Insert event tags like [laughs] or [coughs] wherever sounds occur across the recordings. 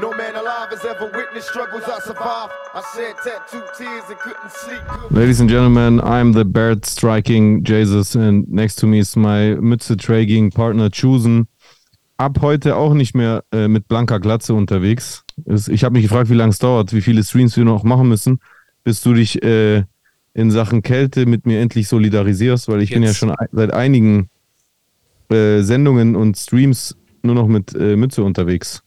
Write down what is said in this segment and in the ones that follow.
No man alive has ever witnessed struggles I survived. I shed tattooed tears and couldn't sleep. Ladies and gentlemen, I'm the bird striking Jesus and next to me is my Mütze traging partner Chusen. Ab heute auch nicht mehr äh, mit blanker Glatze unterwegs. Ich habe mich gefragt, wie lange es dauert, wie viele Streams wir noch machen müssen, bis du dich äh, in Sachen Kälte mit mir endlich solidarisierst, weil ich bin ja Jetzt. schon seit einigen äh, Sendungen und Streams nur noch mit äh, Mütze unterwegs.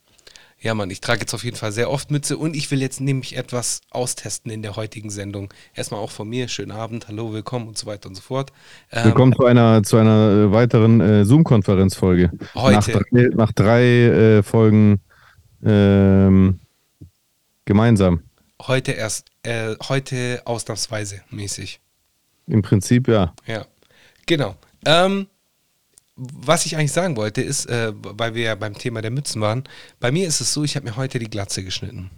Ja, Mann, ich trage jetzt auf jeden Fall sehr oft Mütze und ich will jetzt nämlich etwas austesten in der heutigen Sendung. Erstmal auch von mir, schönen Abend, hallo, willkommen und so weiter und so fort. Ähm, Willkommen zu einer, zu einer äh, weiteren äh, Zoom-Konferenzfolge. Heute. Nach drei, nach drei äh, Folgen ähm, gemeinsam. Heute erst, äh, heute ausnahmsweise mäßig. Im Prinzip ja. Ja, genau. Ähm, was ich eigentlich sagen wollte, ist, äh, weil wir ja beim Thema der Mützen waren, bei mir ist es so, ich habe mir heute die Glatze geschnitten.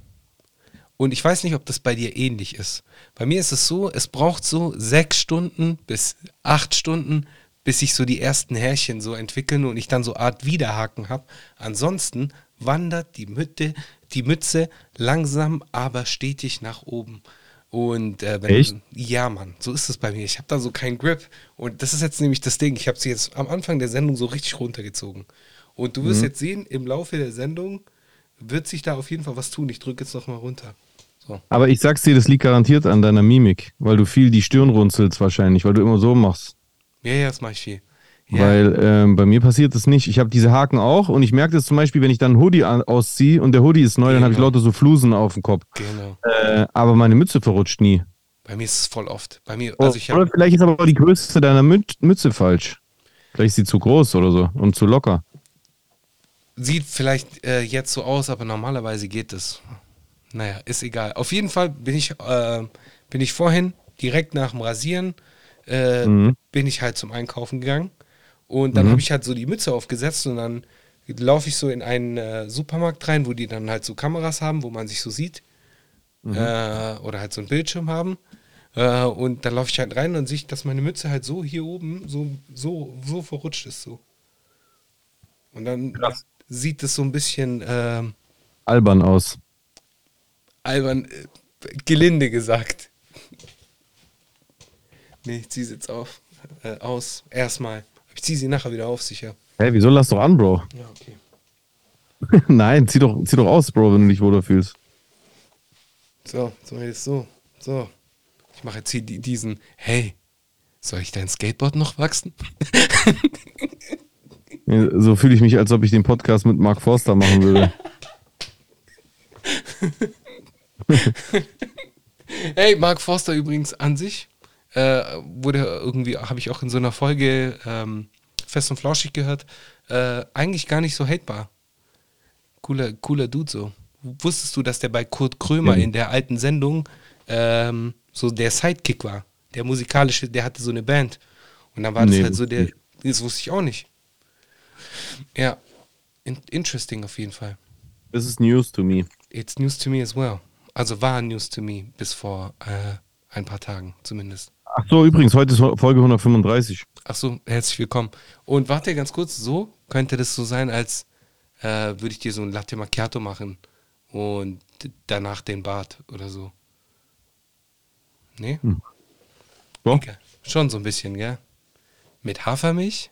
Und ich weiß nicht, ob das bei dir ähnlich ist. Bei mir ist es so, es braucht so sechs Stunden bis acht Stunden, bis sich so die ersten Härchen so entwickeln und ich dann so Art Widerhaken habe. Ansonsten wandert die Mütze, die Mütze langsam, aber stetig nach oben. Und äh, wenn Echt? ja, Mann, so ist es bei mir. Ich habe da so keinen Grip. Und das ist jetzt nämlich das Ding. Ich habe sie jetzt am Anfang der Sendung so richtig runtergezogen. Und du wirst jetzt sehen, im Laufe der Sendung wird sich da auf jeden Fall was tun. Ich drücke jetzt noch mal runter. So. Aber ich sag's dir, das liegt garantiert an deiner Mimik, weil du viel die Stirn runzelst wahrscheinlich, weil du immer so machst. Ja, ja, das mache ich viel. Ja, Weil ähm, bei mir passiert das nicht. Ich habe diese Haken auch und ich merke das zum Beispiel, wenn ich dann einen Hoodie ausziehe und der Hoodie ist neu, dann habe ich Genau. lauter so Flusen auf dem Kopf. genau. Äh, aber meine Mütze verrutscht nie. Bei mir ist es voll oft. Bei mir, Oh, also ich oder vielleicht ist aber auch die Größe deiner Mü Mütze falsch. Vielleicht ist sie zu groß oder so und zu locker. sieht vielleicht äh, jetzt so aus, aber normalerweise geht es. Naja, ist egal. Auf jeden Fall bin ich, äh, bin ich vorhin direkt nach dem Rasieren äh, Mhm. bin ich halt zum Einkaufen gegangen und dann habe ich halt so die Mütze aufgesetzt und dann laufe ich so in einen äh, Supermarkt rein, wo die dann halt so Kameras haben, wo man sich so sieht äh, oder halt so einen Bildschirm haben. Äh, und dann laufe ich halt rein und sehe, dass meine Mütze halt so hier oben so, so, so verrutscht ist. So. Und dann Krass. sieht es so ein bisschen ähm, Albern aus. albern, äh, gelinde gesagt. nee, ich ziehe sie jetzt auf, äh, aus. Erstmal. Ich ziehe sie nachher wieder auf, sicher. Hä, wieso lass doch an, Bro? Ja, okay. [laughs] Nein, zieh doch, zieh doch aus, Bro, wenn du dich wohler fühlst. So, so jetzt so. So. Ich mache jetzt hier die, diesen, hey, soll ich dein Skateboard noch wachsen? [laughs] So fühle ich mich, als ob ich den Podcast mit Mark Forster machen würde. [laughs] Hey, Mark Forster übrigens an sich äh, wurde irgendwie, habe ich auch in so einer Folge ähm, Fest und Flauschig gehört, äh, eigentlich gar nicht so hatebar. Cooler, cooler Dude so. Wusstest du, dass der bei Kurt Krömer Ja. in der alten Sendung ähm, so der Sidekick war? Der musikalische, der hatte so eine Band. Und dann war das Nee, halt so der, ich das wusste ich auch nicht. Ja, in, interesting auf jeden Fall. This is news to me. It's news to me as well. Also war news to me bis vor äh, ein paar Tagen zumindest. Ach so, übrigens, heute ist Folge 135. Ach so, herzlich willkommen. Und warte ganz kurz, so könnte das so sein, als äh, würde ich dir so ein Latte Macchiato machen und danach den Bart oder so. Nee? So? Egal. Schon so ein bisschen, gell? Mit Hafermilch?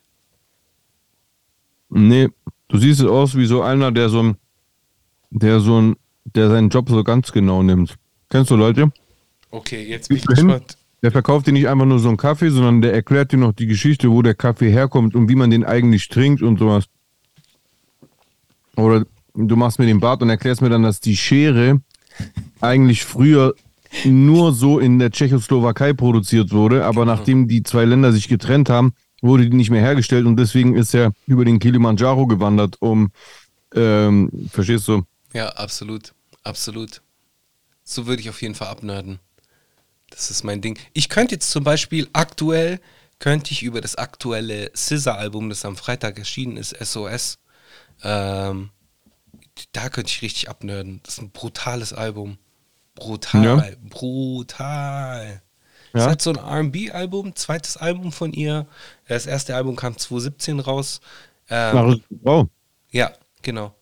Nee, du siehst es aus wie so einer, der so ein, der so ein, der seinen Job so ganz genau nimmt. Kennst du Leute? Okay, jetzt bin ich gespannt. Der verkauft dir nicht einfach nur so einen Kaffee, sondern der erklärt dir noch die Geschichte, wo der Kaffee herkommt und wie man den eigentlich trinkt und sowas. Oder du machst mir den Bart und erklärst mir dann, dass die Schere eigentlich früher nur so in der Tschechoslowakei produziert wurde, aber nachdem die zwei Länder sich getrennt haben, wurde die nicht mehr hergestellt und deswegen ist er über den Kilimanjaro gewandert, um, ähm, verstehst du? Ja, absolut. Absolut. So würde ich auf jeden Fall abnörden. Das ist mein Ding. Ich könnte jetzt zum Beispiel aktuell, könnte ich über das aktuelle Scissor-Album, das am Freitag erschienen ist, SOS, ähm, da könnte ich richtig abnörden. Das ist ein brutales Album. Brutal. Ja. Brutal. Ja. Das ist halt so ein RB-Album, zweites Album von ihr. Das erste Album kam 2017 raus. Ähm, oh, ja, genau.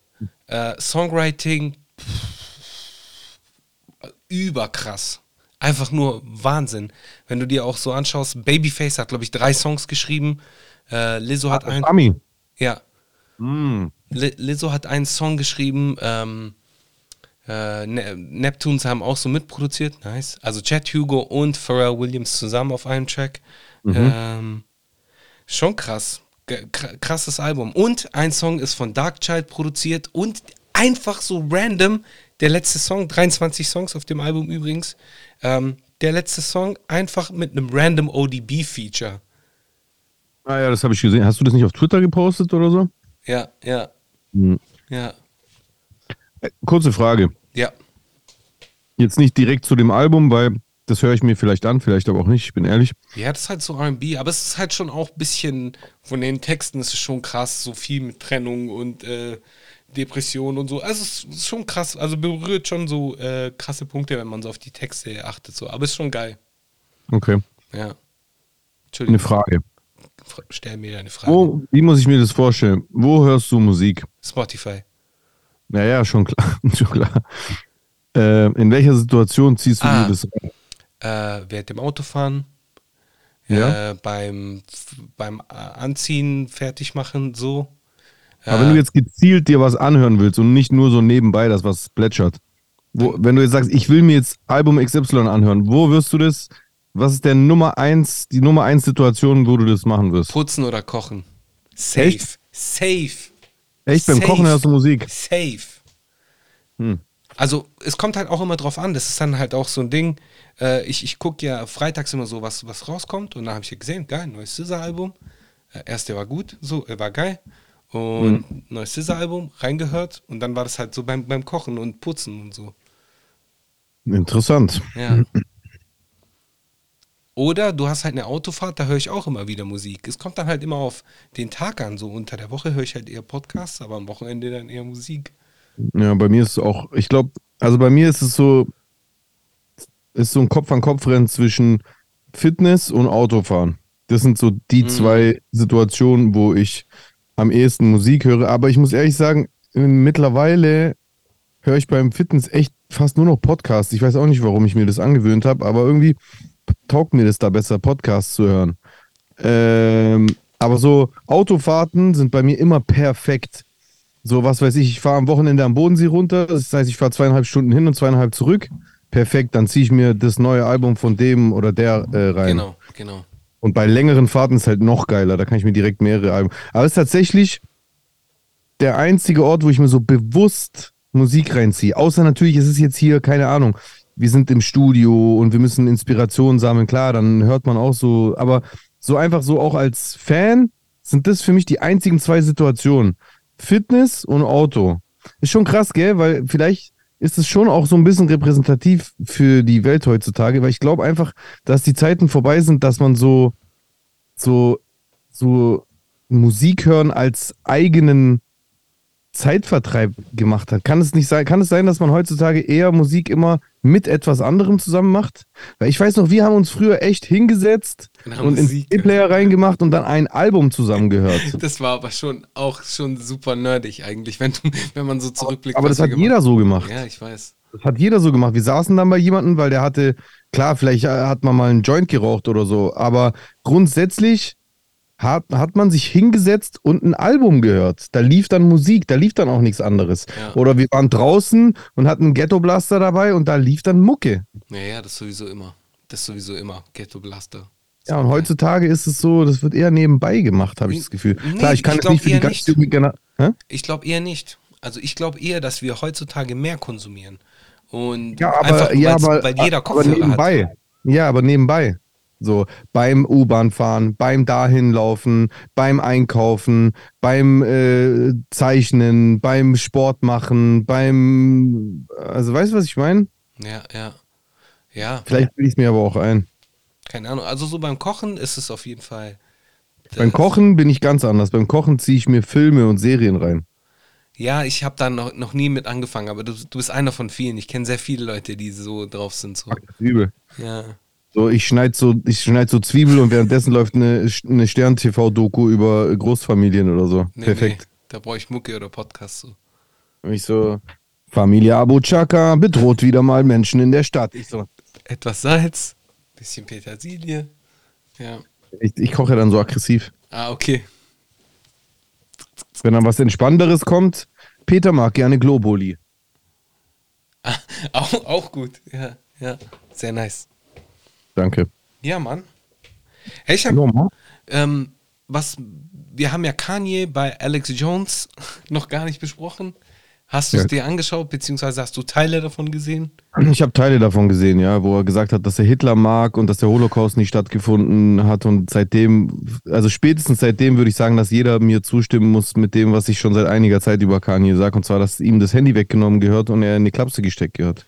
Äh, Songwriting überkrass. Einfach nur Wahnsinn. Wenn du dir auch so anschaust, Babyface hat, glaube ich, drei Songs geschrieben. Äh, Lizzo hat einen. Ami. Ja. Mm. Li- Lizzo hat einen Song geschrieben. Ähm, äh, ne Neptunes haben auch so mitproduziert. Nice. Also Chad Hugo und Pharrell Williams zusammen auf einem Track. Ähm, schon krass. Krasses Album. Und ein Song ist von Darkchild produziert und einfach so random. Der letzte Song, 23 Songs auf dem Album übrigens. Ähm, der letzte Song einfach mit einem random ODB-Feature. Ah ja, das habe ich gesehen. Hast du das nicht auf Twitter gepostet oder so? Ja, ja, Hm. ja, Äh, Kurze Frage. ja. Jetzt nicht direkt zu dem Album, weil das höre ich mir vielleicht an, vielleicht aber auch nicht, ich bin ehrlich. Ja, das ist halt so RB, aber es ist halt schon auch ein bisschen von den Texten ist es schon krass, so viel mit Trennung und äh, Depression und so. Also es ist schon krass, also berührt schon so äh, krasse Punkte, wenn man so auf die Texte achtet, so. Aber ist schon geil. Okay. Ja. Eine Entschuldigung, Frage. Fra- stell mir deine Frage. Wo, wie muss ich mir das vorstellen? Wo hörst du Musik? Spotify. Naja, schon klar. [laughs] schon klar. Äh, in welcher Situation ziehst du Ah. dir das rein? Äh, während dem Autofahren, Ja. äh, beim, beim äh, Anziehen, fertig machen, so. Aber wenn du jetzt gezielt dir was anhören willst und nicht nur so nebenbei das, was plätschert. Wo, wenn du jetzt sagst, ich will mir jetzt Album XY anhören, wo wirst du das? Was ist der Nummer eins, die Nummer eins Situation, wo du das machen wirst? Putzen oder kochen. Safe. Echt? Safe. Echt, beim Safe. Kochen hörst du Musik? Safe. Hm. Also es kommt halt auch immer drauf an, das ist dann halt auch so ein Ding. Äh, ich ich gucke ja freitags immer so, was, was rauskommt und da habe ich ja gesehen, geil, neues Scissor-Album. Äh, erst der war gut, so, er war geil. Und neues Scissor-Album, reingehört und dann war das halt so beim, beim Kochen und Putzen und so. Interessant. Ja. Oder du hast halt eine Autofahrt, da höre ich auch immer wieder Musik. Es kommt dann halt immer auf den Tag an. So unter der Woche höre ich halt eher Podcasts, aber am Wochenende dann eher Musik. Ja, bei mir ist es auch, ich glaube, also bei mir ist es so, ist so ein Kopf-an-Kopf-Rennen zwischen Fitness und Autofahren. Das sind so die Mhm. zwei Situationen, wo ich am ehesten Musik höre. Aber ich muss ehrlich sagen, mittlerweile höre ich beim Fitness echt fast nur noch Podcasts. Ich weiß auch nicht, warum ich mir das angewöhnt habe, aber irgendwie taugt mir das da besser, Podcasts zu hören. Ähm, aber so Autofahrten sind bei mir immer perfekt. So, was weiß ich, ich fahre am Wochenende am Bodensee runter, das heißt, ich fahre zweieinhalb Stunden hin und zweieinhalb zurück. Perfekt, dann ziehe ich mir das neue Album von dem oder der äh, rein. Genau, genau. Und bei längeren Fahrten ist halt noch geiler, da kann ich mir direkt mehrere Alben. Aber es ist tatsächlich der einzige Ort, wo ich mir so bewusst Musik reinziehe. Außer natürlich, es ist jetzt hier, keine Ahnung, wir sind im Studio und wir müssen Inspiration sammeln. Klar, dann hört man auch so, aber so einfach so auch als Fan sind das für mich die einzigen zwei Situationen. Fitness und Auto. Ist schon krass, gell? Weil vielleicht ist es schon auch so ein bisschen repräsentativ für die Welt heutzutage, weil ich glaube einfach, dass die Zeiten vorbei sind, dass man so, so, so Musik hören als eigenen Zeitvertreib gemacht hat. Kann es nicht sein, kann es sein, dass man heutzutage eher Musik immer mit etwas anderem zusammen macht? Weil ich weiß noch, wir haben uns früher echt hingesetzt Und ins Musik CD-Player reingemacht und dann ein Album zusammen gehört. [laughs] Das war aber schon auch schon super nerdig eigentlich, wenn, wenn man so zurückblickt. Aber das hat jeder so gemacht. Ja, ich weiß. Das hat jeder so gemacht. Wir saßen dann bei jemandem, weil der hatte, klar, vielleicht hat man mal einen Joint geraucht oder so, aber grundsätzlich hat, hat man sich hingesetzt und ein Album gehört. Da lief dann Musik, da lief dann auch nichts anderes. Ja. Oder wir waren draußen und hatten einen Ghetto-Blaster dabei und da lief dann Mucke. Naja, das sowieso immer. Das sowieso immer. Ghetto Blaster. Ja, und heutzutage ist es so, das wird eher nebenbei gemacht, habe ich das Gefühl. Nee, Klar, ich kann ich nicht für die eher ganz nicht. junge Generation. Hä? Ich glaube eher nicht. Also ich glaube eher, dass wir heutzutage mehr konsumieren. Und Ja, aber, einfach, ja, aber, weil jeder aber Kopfhörer nebenbei. hat. Ja, aber nebenbei. So, beim U-Bahn fahren, beim dahinlaufen, beim Einkaufen, beim äh, Zeichnen, beim Sport machen, beim. Also, weißt du, was ich meine? Ja, ja. Ja, Vielleicht will ich es mir aber auch ein. keine Ahnung. Also so beim Kochen ist es auf jeden Fall. Beim Kochen bin ich ganz anders. Beim Kochen ziehe ich mir Filme und Serien rein. Ja, ich habe da noch, noch nie mit angefangen, aber du, du bist einer von vielen. Ich kenne sehr viele Leute, die so drauf sind. So. Ist übel. Ja. So, ich schneide so, ich schneid so Zwiebel und währenddessen läuft eine, eine Stern-TV-Doku über Großfamilien oder so. Nee, Perfekt. Nee, da brauche ich Mucke oder Podcast so. Und ich so, Familie Abu Chaka bedroht wieder mal Menschen in der Stadt. Ich so, Etwas Salz, bisschen Petersilie. Ja. ich, ich koche dann so aggressiv. Ah, okay. Wenn dann was Entspannenderes kommt, Peter mag gerne Globuli. [laughs] Auch, auch gut. Ja, ja. Sehr nice. Danke. Ja, Mann. Hey, ich hab, ähm, was, wir haben ja Kanye bei Alex Jones [laughs] noch gar nicht besprochen. Hast du es Ja. dir angeschaut, beziehungsweise hast du Teile davon gesehen? Ich habe Teile davon gesehen, ja, wo er gesagt hat, dass er Hitler mag und dass der Holocaust nicht stattgefunden hat. Und seitdem, also spätestens seitdem würde ich sagen, dass jeder mir zustimmen muss mit dem, was ich schon seit einiger Zeit über Kanye sage. Und zwar, dass ihm das Handy weggenommen gehört und er in die Klapse gesteckt gehört.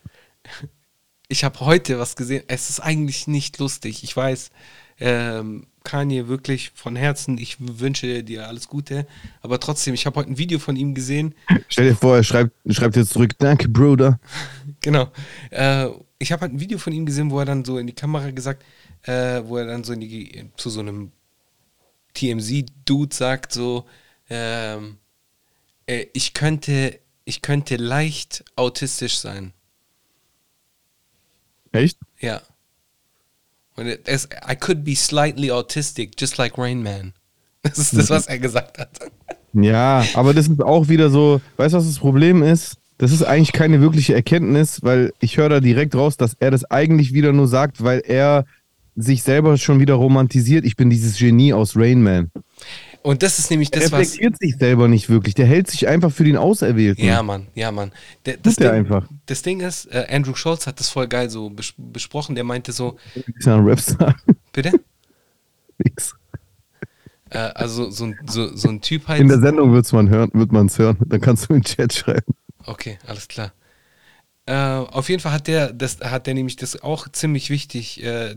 Ich habe heute was gesehen. Es ist eigentlich nicht lustig. Ich weiß, ähm, Kanye wirklich von Herzen, ich wünsche dir alles Gute. Aber trotzdem, ich habe heute ein Video von ihm gesehen. Stell dir vor, er schreibt, schreibt jetzt zurück, danke, Bruder. [laughs] Genau. Äh, ich habe halt ein Video von ihm gesehen, wo er dann so in die Kamera gesagt, äh, wo er dann so in die, zu so einem TMZ-Dude sagt, so, ähm, äh, ich könnte, ich könnte leicht autistisch sein. Echt? Ja. Und es, I could be slightly autistic, just like Rain Man. [laughs] Das ist das, was er gesagt hat. [laughs] Ja, aber das ist auch wieder so, weißt du, was das Problem ist? Das ist eigentlich keine wirkliche Erkenntnis, weil ich höre da direkt raus, dass er das eigentlich wieder nur sagt, weil er sich selber schon wieder romantisiert. Ich bin dieses Genie aus Rain Man. Und das ist nämlich das, was. reflektiert sich selber nicht wirklich. Der hält sich einfach für den Auserwählten. Ja, Mann, ja, Mann. Der, das, Tut Ding, einfach. das Ding ist, äh, Andrew Schultz hat das voll geil so bes besprochen. Der meinte so, Ist ja ein Rapstar. bitte? [laughs] Nix. Äh, also so, ein- so, so ein Typ halt. In der Sendung wird's man hören, wird man es hören. Dann kannst du in den Chat schreiben. Okay, alles klar. Äh, auf jeden Fall hat der, das hat der nämlich das auch ziemlich wichtig, äh,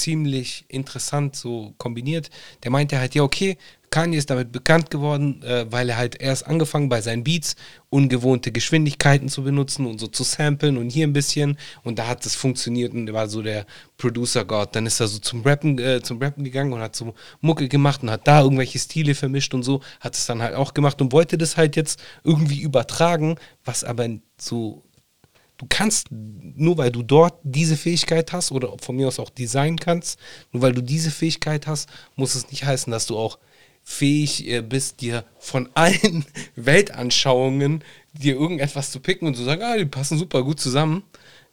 ziemlich interessant so kombiniert. Der meinte halt, ja, okay, Kanye ist damit bekannt geworden, äh, weil er halt erst angefangen bei seinen Beats ungewohnte Geschwindigkeiten zu benutzen und so zu samplen und hier ein bisschen und da hat es funktioniert und er war so der Producer-Gott. Dann ist er so zum Rappen, äh, zum Rappen gegangen und hat so Mucke gemacht und hat da irgendwelche Stile vermischt und so, hat es dann halt auch gemacht und wollte das halt jetzt irgendwie übertragen, was aber so du kannst, nur weil du dort diese Fähigkeit hast oder von mir aus auch Design kannst, nur weil du diese Fähigkeit hast, muss es nicht heißen, dass du auch fähig äh, bist, dir von [laughs] allen Weltanschauungen dir irgendetwas zu picken und zu sagen, ah, die passen super gut zusammen.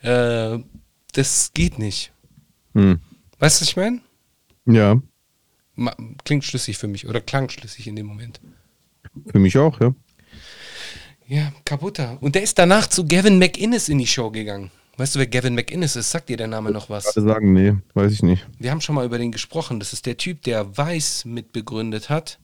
Äh, das geht nicht. Hm. Weißt du, was ich meine? Ja, Klingt schlüssig für mich oder klang schlüssig in dem Moment. für mich auch, ja. Ja, kaputter. Und der ist danach zu Gavin McInnes in die Show gegangen. Weißt du, wer Gavin McInnes ist? Sagt dir der Name noch was? Alle sagen, nee, weiß ich nicht. Wir haben schon mal über den gesprochen. Das ist der Typ, der Weiß mitbegründet hat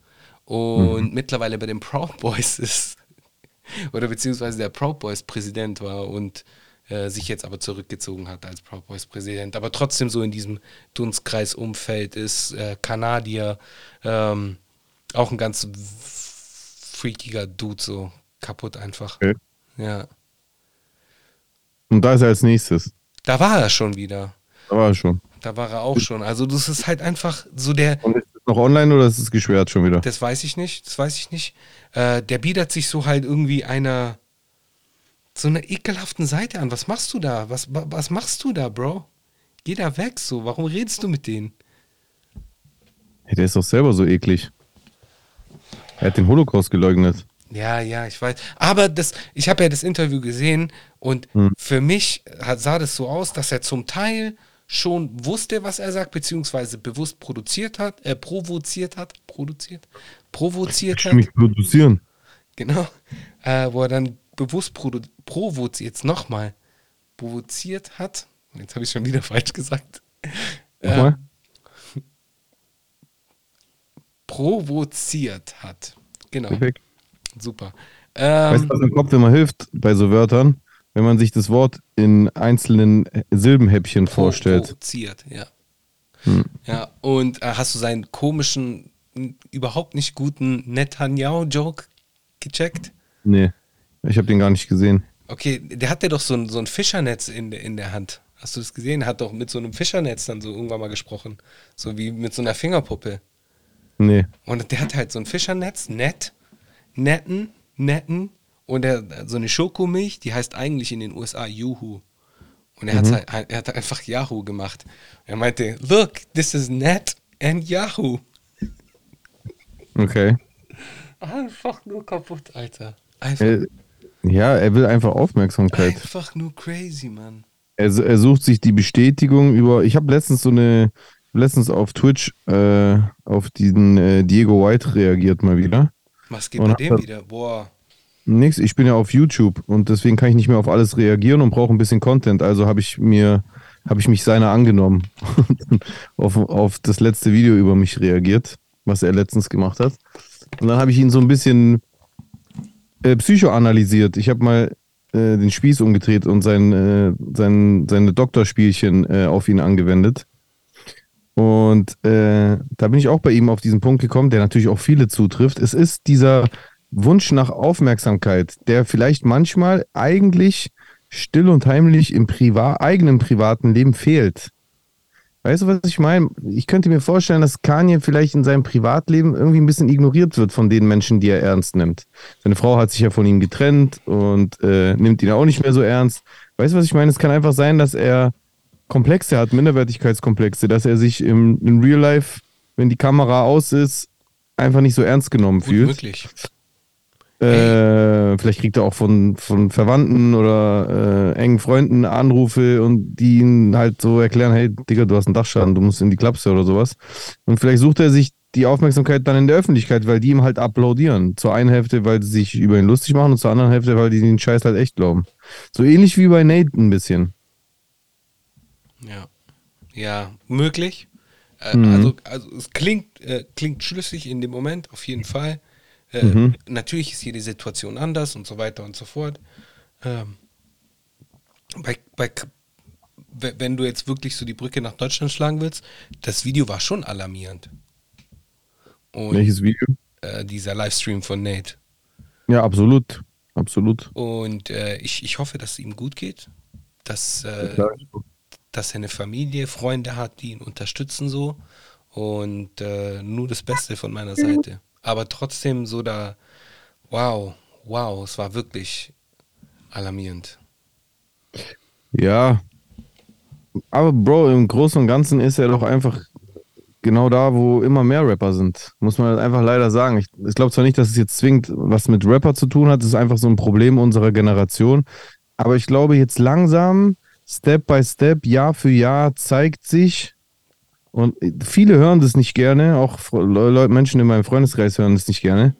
und mittlerweile bei den Proud Boys ist. [laughs] Oder beziehungsweise der Proud Boys Präsident war und äh, sich jetzt aber zurückgezogen hat als Proud Boys Präsident. Aber trotzdem so in diesem Dunstkreis-Umfeld ist. Äh, Kanadier. Ähm, auch ein ganz freakiger Dude, so kaputt einfach. Okay. Ja. Und da ist er als nächstes. Da war er schon wieder. Da war er schon. Da war er auch schon. Also das ist halt einfach so der, Und ist es noch online oder ist es geschwert schon wieder? Das weiß ich nicht, das weiß ich nicht. Äh, der bietet sich so halt irgendwie einer so einer ekelhaften Seite an. Was machst du da? Was, wa- was machst du da, Bro? Geh da weg so. Warum redest du mit denen? Hey, der ist doch selber so eklig. Er hat den Holocaust geleugnet. Ja, ja, ich weiß. Aber das, ich habe ja das Interview gesehen und für mich hat, sah das so aus, dass er zum Teil schon wusste, was er sagt, beziehungsweise bewusst produziert hat, äh, provoziert hat, produziert, provoziert Ich hat. mich produzieren. Genau. Äh, wo er dann bewusst produ- provoziert, jetzt nochmal, provoziert hat. Jetzt habe ich schon wieder [laughs] falsch gesagt. Äh, Nochmal? provoziert hat. Genau. Perfekt. Super. Weißt Ähm, du, was im Kopf immer hilft bei so Wörtern? Wenn man sich das Wort in einzelnen Silbenhäppchen vorstellt. Provoziert, ja. Hm. Ja, und äh, hast du seinen komischen, überhaupt nicht guten Netanyahu-Joke gecheckt? Nee, ich habe den gar nicht gesehen. Okay, der hatte doch so ein, so ein Fischernetz in, der- in der Hand. Hast du das gesehen? Er hat doch mit so einem Fischernetz dann so irgendwann mal gesprochen. So wie mit so einer Fingerpuppe. Nee. Und der hat halt so ein Fischernetz, nett, netten, netten Und er so eine Schokomilch, die heißt eigentlich in den USA Juhu. Und er, mhm. hat, er hat einfach Yahoo gemacht. Er meinte, look, this is Net and Yahoo. Okay. Einfach nur kaputt, Alter. Einfach. Er, ja, er will einfach Aufmerksamkeit. Einfach nur crazy, Mann. Er, er sucht sich die Bestätigung über. Ich habe letztens so eine, letztens auf Twitch äh, auf diesen äh, Diego White reagiert mal wieder. Was geht bei dem wieder? Boah. Nix, ich bin ja auf YouTube und deswegen kann ich nicht mehr auf alles reagieren und brauche ein bisschen Content. Also habe ich mir, habe ich mich seiner angenommen [laughs] und auf, auf das letzte Video über mich reagiert, was er letztens gemacht hat. Und dann habe ich ihn so ein bisschen äh, psychoanalysiert. Ich habe mal äh, den Spieß umgedreht und sein, äh, sein, seine Doktorspielchen äh, auf ihn angewendet. Und äh, da bin ich auch bei ihm auf diesen Punkt gekommen, der natürlich auch viele zutrifft. Es ist dieser Wunsch nach Aufmerksamkeit, der vielleicht manchmal eigentlich still und heimlich im Priva eigenen privaten Leben fehlt. Weißt du, was ich meine? Ich könnte mir vorstellen, dass Kanye vielleicht in seinem Privatleben irgendwie ein bisschen ignoriert wird von den Menschen, die er ernst nimmt. Seine Frau hat sich ja von ihm getrennt und äh, nimmt ihn auch nicht mehr so ernst. Weißt du, was ich meine? Es kann einfach sein, dass er Komplexe hat, Minderwertigkeitskomplexe, dass er sich im, im Real Life, wenn die Kamera aus ist, einfach nicht so ernst genommen Gut fühlt. Möglich. Äh, vielleicht kriegt er auch von, von Verwandten oder äh, engen Freunden Anrufe und die ihn halt so erklären, hey Digga, du hast einen Dachschaden, du musst in die Klapse oder sowas. Und vielleicht sucht er sich die Aufmerksamkeit dann in der Öffentlichkeit, weil die ihm halt applaudieren. Zur einen Hälfte, weil sie sich über ihn lustig machen und zur anderen Hälfte, weil die den Scheiß halt echt glauben. So ähnlich wie bei Nate ein bisschen. Ja. Ja, möglich. Äh, mhm. also, also es klingt, äh, klingt schlüssig in dem Moment, auf jeden Fall. Äh, mhm. Natürlich ist jede Situation anders und so weiter und so fort. Ähm, bei, bei, wenn du jetzt wirklich so die Brücke nach Deutschland schlagen willst, das Video war schon alarmierend. Und, Welches Video? Äh, dieser Livestream von Nate. Ja, absolut. Absolut. Und äh, ich, ich hoffe, dass es ihm gut geht. Dass, äh, dass er eine Familie, Freunde hat, die ihn unterstützen so. Und äh, nur das Beste von meiner Seite aber trotzdem so da, wow, wow, es war wirklich alarmierend. Ja, aber Bro, im Großen und Ganzen ist er doch einfach genau da, wo immer mehr Rapper sind. Muss man einfach leider sagen. Ich, ich glaube zwar nicht, dass es jetzt zwingend was mit Rapper zu tun hat, es ist einfach so ein Problem unserer Generation. Aber ich glaube, jetzt langsam, Step by Step, Jahr für Jahr zeigt sich, und viele hören das nicht gerne, auch Leute, Menschen in meinem Freundeskreis hören das nicht gerne.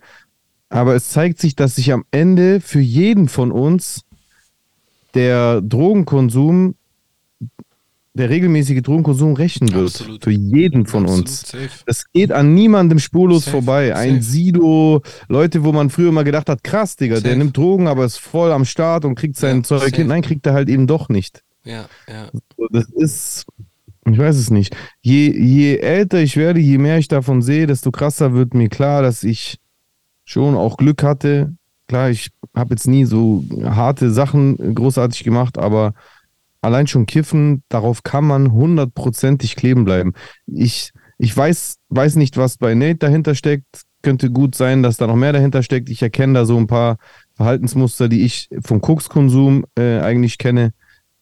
Aber es zeigt sich, dass sich am Ende für jeden von uns der Drogenkonsum, der regelmäßige Drogenkonsum rächen wird. Absolut. Für jeden von Absolut uns. Safe. Das geht an niemandem spurlos safe. vorbei. Ein safe. Sido, Leute, wo man früher mal gedacht hat, krass, Digga, der nimmt Drogen, aber ist voll am Start und kriegt sein ja, Zeug hin. Nein, kriegt er halt eben doch nicht. Ja, ja. Das ist, ich weiß es nicht. Je, je älter ich werde, je mehr ich davon sehe, desto krasser wird mir klar, dass ich schon auch Glück hatte. Klar, ich habe jetzt nie so harte Sachen großartig gemacht, aber allein schon kiffen, darauf kann man hundertprozentig kleben bleiben. Ich, ich weiß, weiß nicht, was bei Nate dahinter steckt. Könnte gut sein, dass da noch mehr dahinter steckt. Ich erkenne da so ein paar Verhaltensmuster, die ich vom Kokskonsum äh, eigentlich kenne.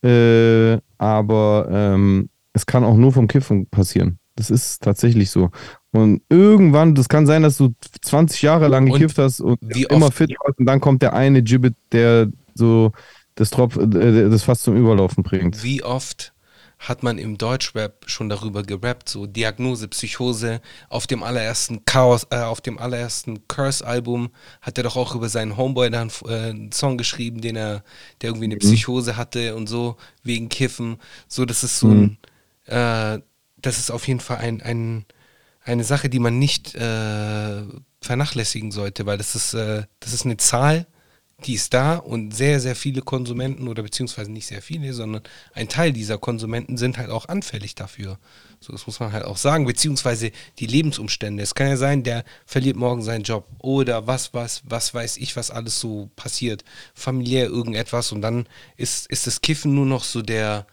Äh, aber ähm, es kann auch nur vom Kiffen passieren. Das ist tatsächlich so. Und irgendwann, das kann sein, dass du 20 Jahre lang gekifft und hast und immer fit warst und dann kommt der eine Gibbet, der so das, Tropf, äh, das fast zum Überlaufen bringt. Wie oft hat man im Deutschrap schon darüber gerappt, so Diagnose, Psychose. Auf dem allerersten Chaos, äh, auf dem allerersten Curse-Album hat er doch auch über seinen Homeboy dann äh, einen Song geschrieben, den er, der irgendwie eine mhm. Psychose hatte und so, wegen Kiffen. So, das ist so mhm. ein äh, das ist auf jeden Fall ein, ein, eine Sache, die man nicht äh, vernachlässigen sollte, weil das ist, äh, das ist eine Zahl, die ist da und sehr, sehr viele Konsumenten oder beziehungsweise nicht sehr viele, sondern ein Teil dieser Konsumenten sind halt auch anfällig dafür. So, das muss man halt auch sagen, beziehungsweise die Lebensumstände. Es kann ja sein, der verliert morgen seinen Job oder was, was, was weiß ich, was alles so passiert, familiär irgendetwas und dann ist, ist das Kiffen nur noch so der,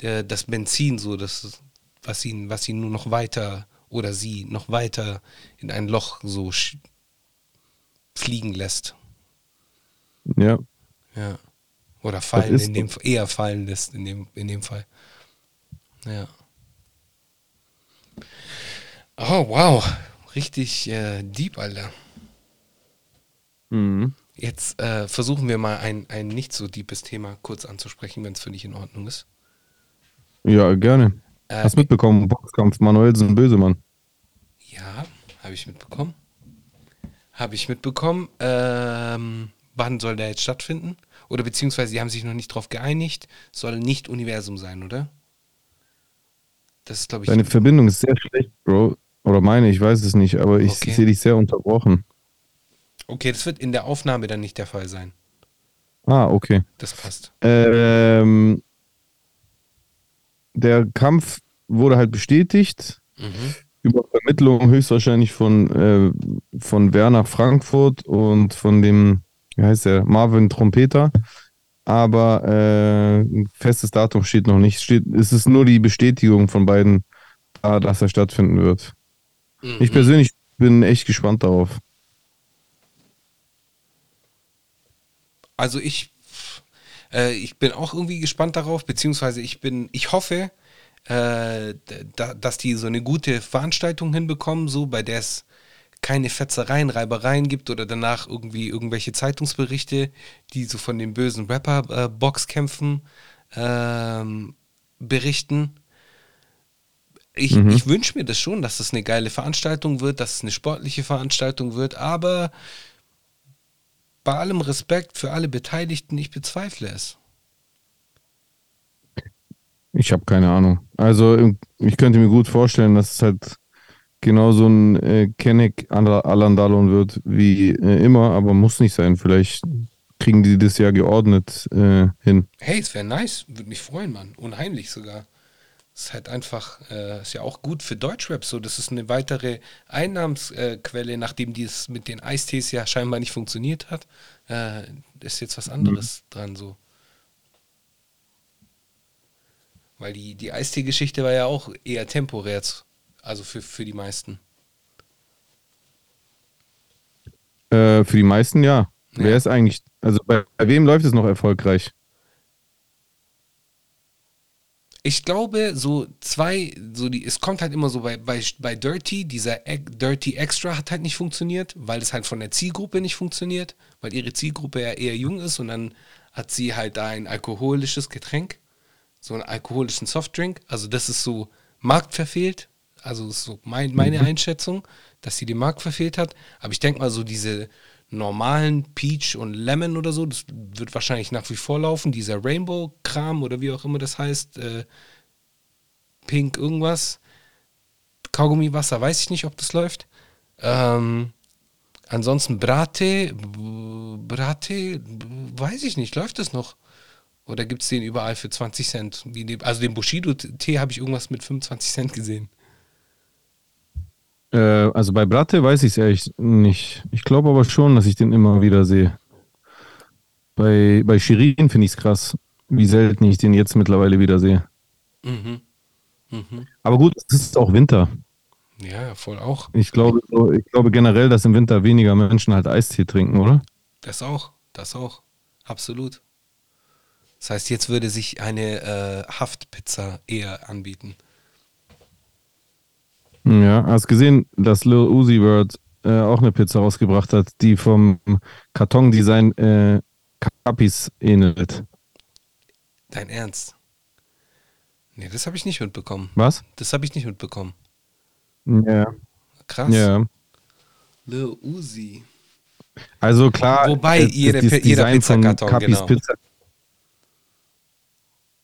der, das Benzin, so das, was ihn, was ihn nur noch weiter oder sie noch weiter in ein Loch so fliegen lässt. Ja. Ja. Oder fallen in dem eher fallen lässt in dem, in dem Fall. Ja. Oh, wow. Richtig äh, deep, Alter. Mhm. Jetzt äh, versuchen wir mal ein, ein nicht so deepes Thema kurz anzusprechen, wenn es für dich in Ordnung ist. Ja, gerne. Äh, Hast mitbekommen, Boxkampf, Manuelsen Bösemann. Ja, habe ich mitbekommen. Habe ich mitbekommen. Ähm, wann soll der jetzt stattfinden? Oder beziehungsweise, sie haben sich noch nicht drauf geeinigt. Soll nicht Universum sein, oder? Das ist, glaube ich. Deine Verbindung ist sehr schlecht, Bro. Oder meine, ich weiß es nicht, aber ich Okay. sehe dich sehr unterbrochen. Okay, das wird in der Aufnahme dann nicht der Fall sein. Ah, okay. Das passt. Ähm, der Kampf wurde halt bestätigt Mhm. über Vermittlung höchstwahrscheinlich von, äh, von Werner Frankfurt und von dem, wie heißt der, Marvin Trompeter. Aber äh, ein festes Datum steht noch nicht. Steht, es ist nur die Bestätigung von beiden, da, dass er stattfinden wird. Mhm. Ich persönlich bin echt gespannt darauf. Also ich, äh, ich bin auch irgendwie gespannt darauf, beziehungsweise ich bin, ich hoffe, äh, da, dass die so eine gute Veranstaltung hinbekommen, so bei der es keine Fetzereien, Reibereien gibt oder danach irgendwie irgendwelche Zeitungsberichte, die so von den bösen Rapper-Boxkämpfen ähm, berichten. Ich, Mhm. ich wünsche mir das schon, dass das eine geile Veranstaltung wird, dass es eine sportliche Veranstaltung wird, aber bei allem Respekt für alle Beteiligten, ich bezweifle es. Ich habe keine Ahnung. Also ich könnte mir gut vorstellen, dass es halt genau so ein äh, Kenneck Alandalon wird wie äh, immer, aber muss nicht sein. Vielleicht kriegen die das ja geordnet äh, hin. Hey, es wäre nice, würde mich freuen, Mann. Unheimlich sogar. Ist halt einfach, äh, ist ja auch gut für Deutschrap so. Das ist eine weitere Einnahmensquelle, nachdem dies mit den Eistees ja scheinbar nicht funktioniert hat. Äh, ist jetzt was anderes dran so. Weil die, die Eistee-Geschichte war ja auch eher temporär, also für, für die meisten. Äh, für die meisten ja. Ja. Wer ist eigentlich, also bei, bei wem läuft es noch erfolgreich? Ich glaube, so zwei, so die, es kommt halt immer so bei, bei, bei Dirty, dieser Dirty Extra hat halt nicht funktioniert, weil es halt von der Zielgruppe nicht funktioniert, weil ihre Zielgruppe ja eher jung ist und dann hat sie halt da ein alkoholisches Getränk, so einen alkoholischen Softdrink. Also das ist so marktverfehlt, also ist so mein, meine Einschätzung, dass sie den Markt verfehlt hat. Aber ich denke mal so diese normalen Peach und Lemon oder so, das wird wahrscheinlich nach wie vor laufen. Dieser Rainbow-Kram oder wie auch immer das heißt, äh, Pink irgendwas, Kaugummi Wasser, weiß ich nicht, ob das läuft. Ähm, ansonsten Brate, Brate, weiß ich nicht, läuft das noch? Oder gibt es den überall für 20 Cent? Also den Bushido-Tee habe ich irgendwas mit 25 Cent gesehen. Äh, also bei Bratte weiß ich es ehrlich nicht. Ich glaube aber schon, dass ich den immer wieder sehe. Bei, bei Shirin finde ich es krass, wie selten ich den jetzt mittlerweile wieder sehe. Mhm. Mhm. Aber gut, es ist auch Winter. Ja, voll auch. Ich glaube, ich glaube generell, dass im Winter weniger Menschen halt Eistee trinken, oder? Das auch, das auch. Absolut. Das heißt, jetzt würde sich eine äh, Haftpizza eher anbieten. Ja, hast gesehen, dass Lil Uzi Vert äh, auch eine Pizza rausgebracht hat, die vom Kartondesign äh, Capis ähnelt. Dein Ernst? Nee, das habe ich nicht mitbekommen. Was? Das habe ich nicht mitbekommen. Ja. Krass. Ja. Lil Uzi. Also klar, Wobei das jeder Design von Pizzakarton, Capis genau. Pizza.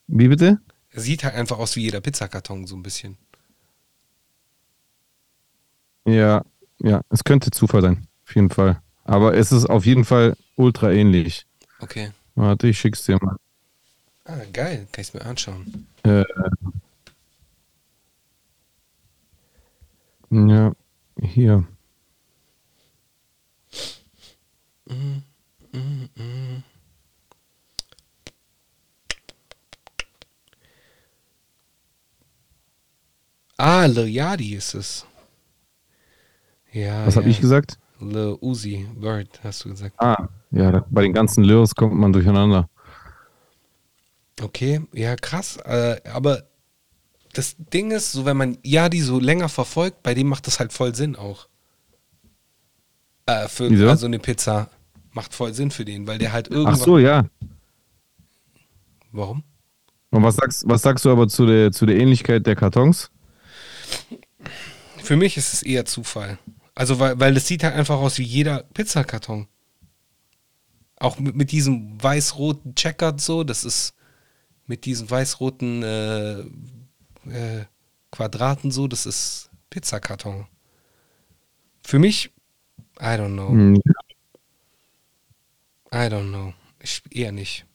Wie bitte? Sieht halt einfach aus wie jeder Pizzakarton, so ein bisschen. Ja, ja, es könnte Zufall sein, auf jeden Fall. Aber es ist auf jeden Fall ultra ähnlich. Okay. Warte, ich schick's dir mal. Ah, geil. Kann ich es mir anschauen. Äh, ja, hier. Ah, Yachty ist es. Ja. Was ja. habe ich gesagt? Lil Uzi Vert, hast du gesagt. Ah, ja, bei den ganzen Lyrics kommt man durcheinander. Okay, ja, krass. Äh, aber das Ding ist, so wenn man Yadi so länger verfolgt, bei dem macht das halt voll Sinn auch. Äh, für Wieso? also eine Pizza macht voll Sinn für den, weil der halt irgendwann. Ach so, ja. Warum? Und was sagst, was sagst du aber zu der, zu der Ähnlichkeit der Kartons? Für mich ist es eher Zufall. Also, weil, weil das sieht halt einfach aus wie jeder Pizzakarton. Auch mit, mit diesem weiß-roten Checkered so, das ist mit diesen weiß-roten äh, äh, Quadraten so, das ist Pizzakarton. Für mich, I don't know. Hm, I don't know. Ich eher nicht.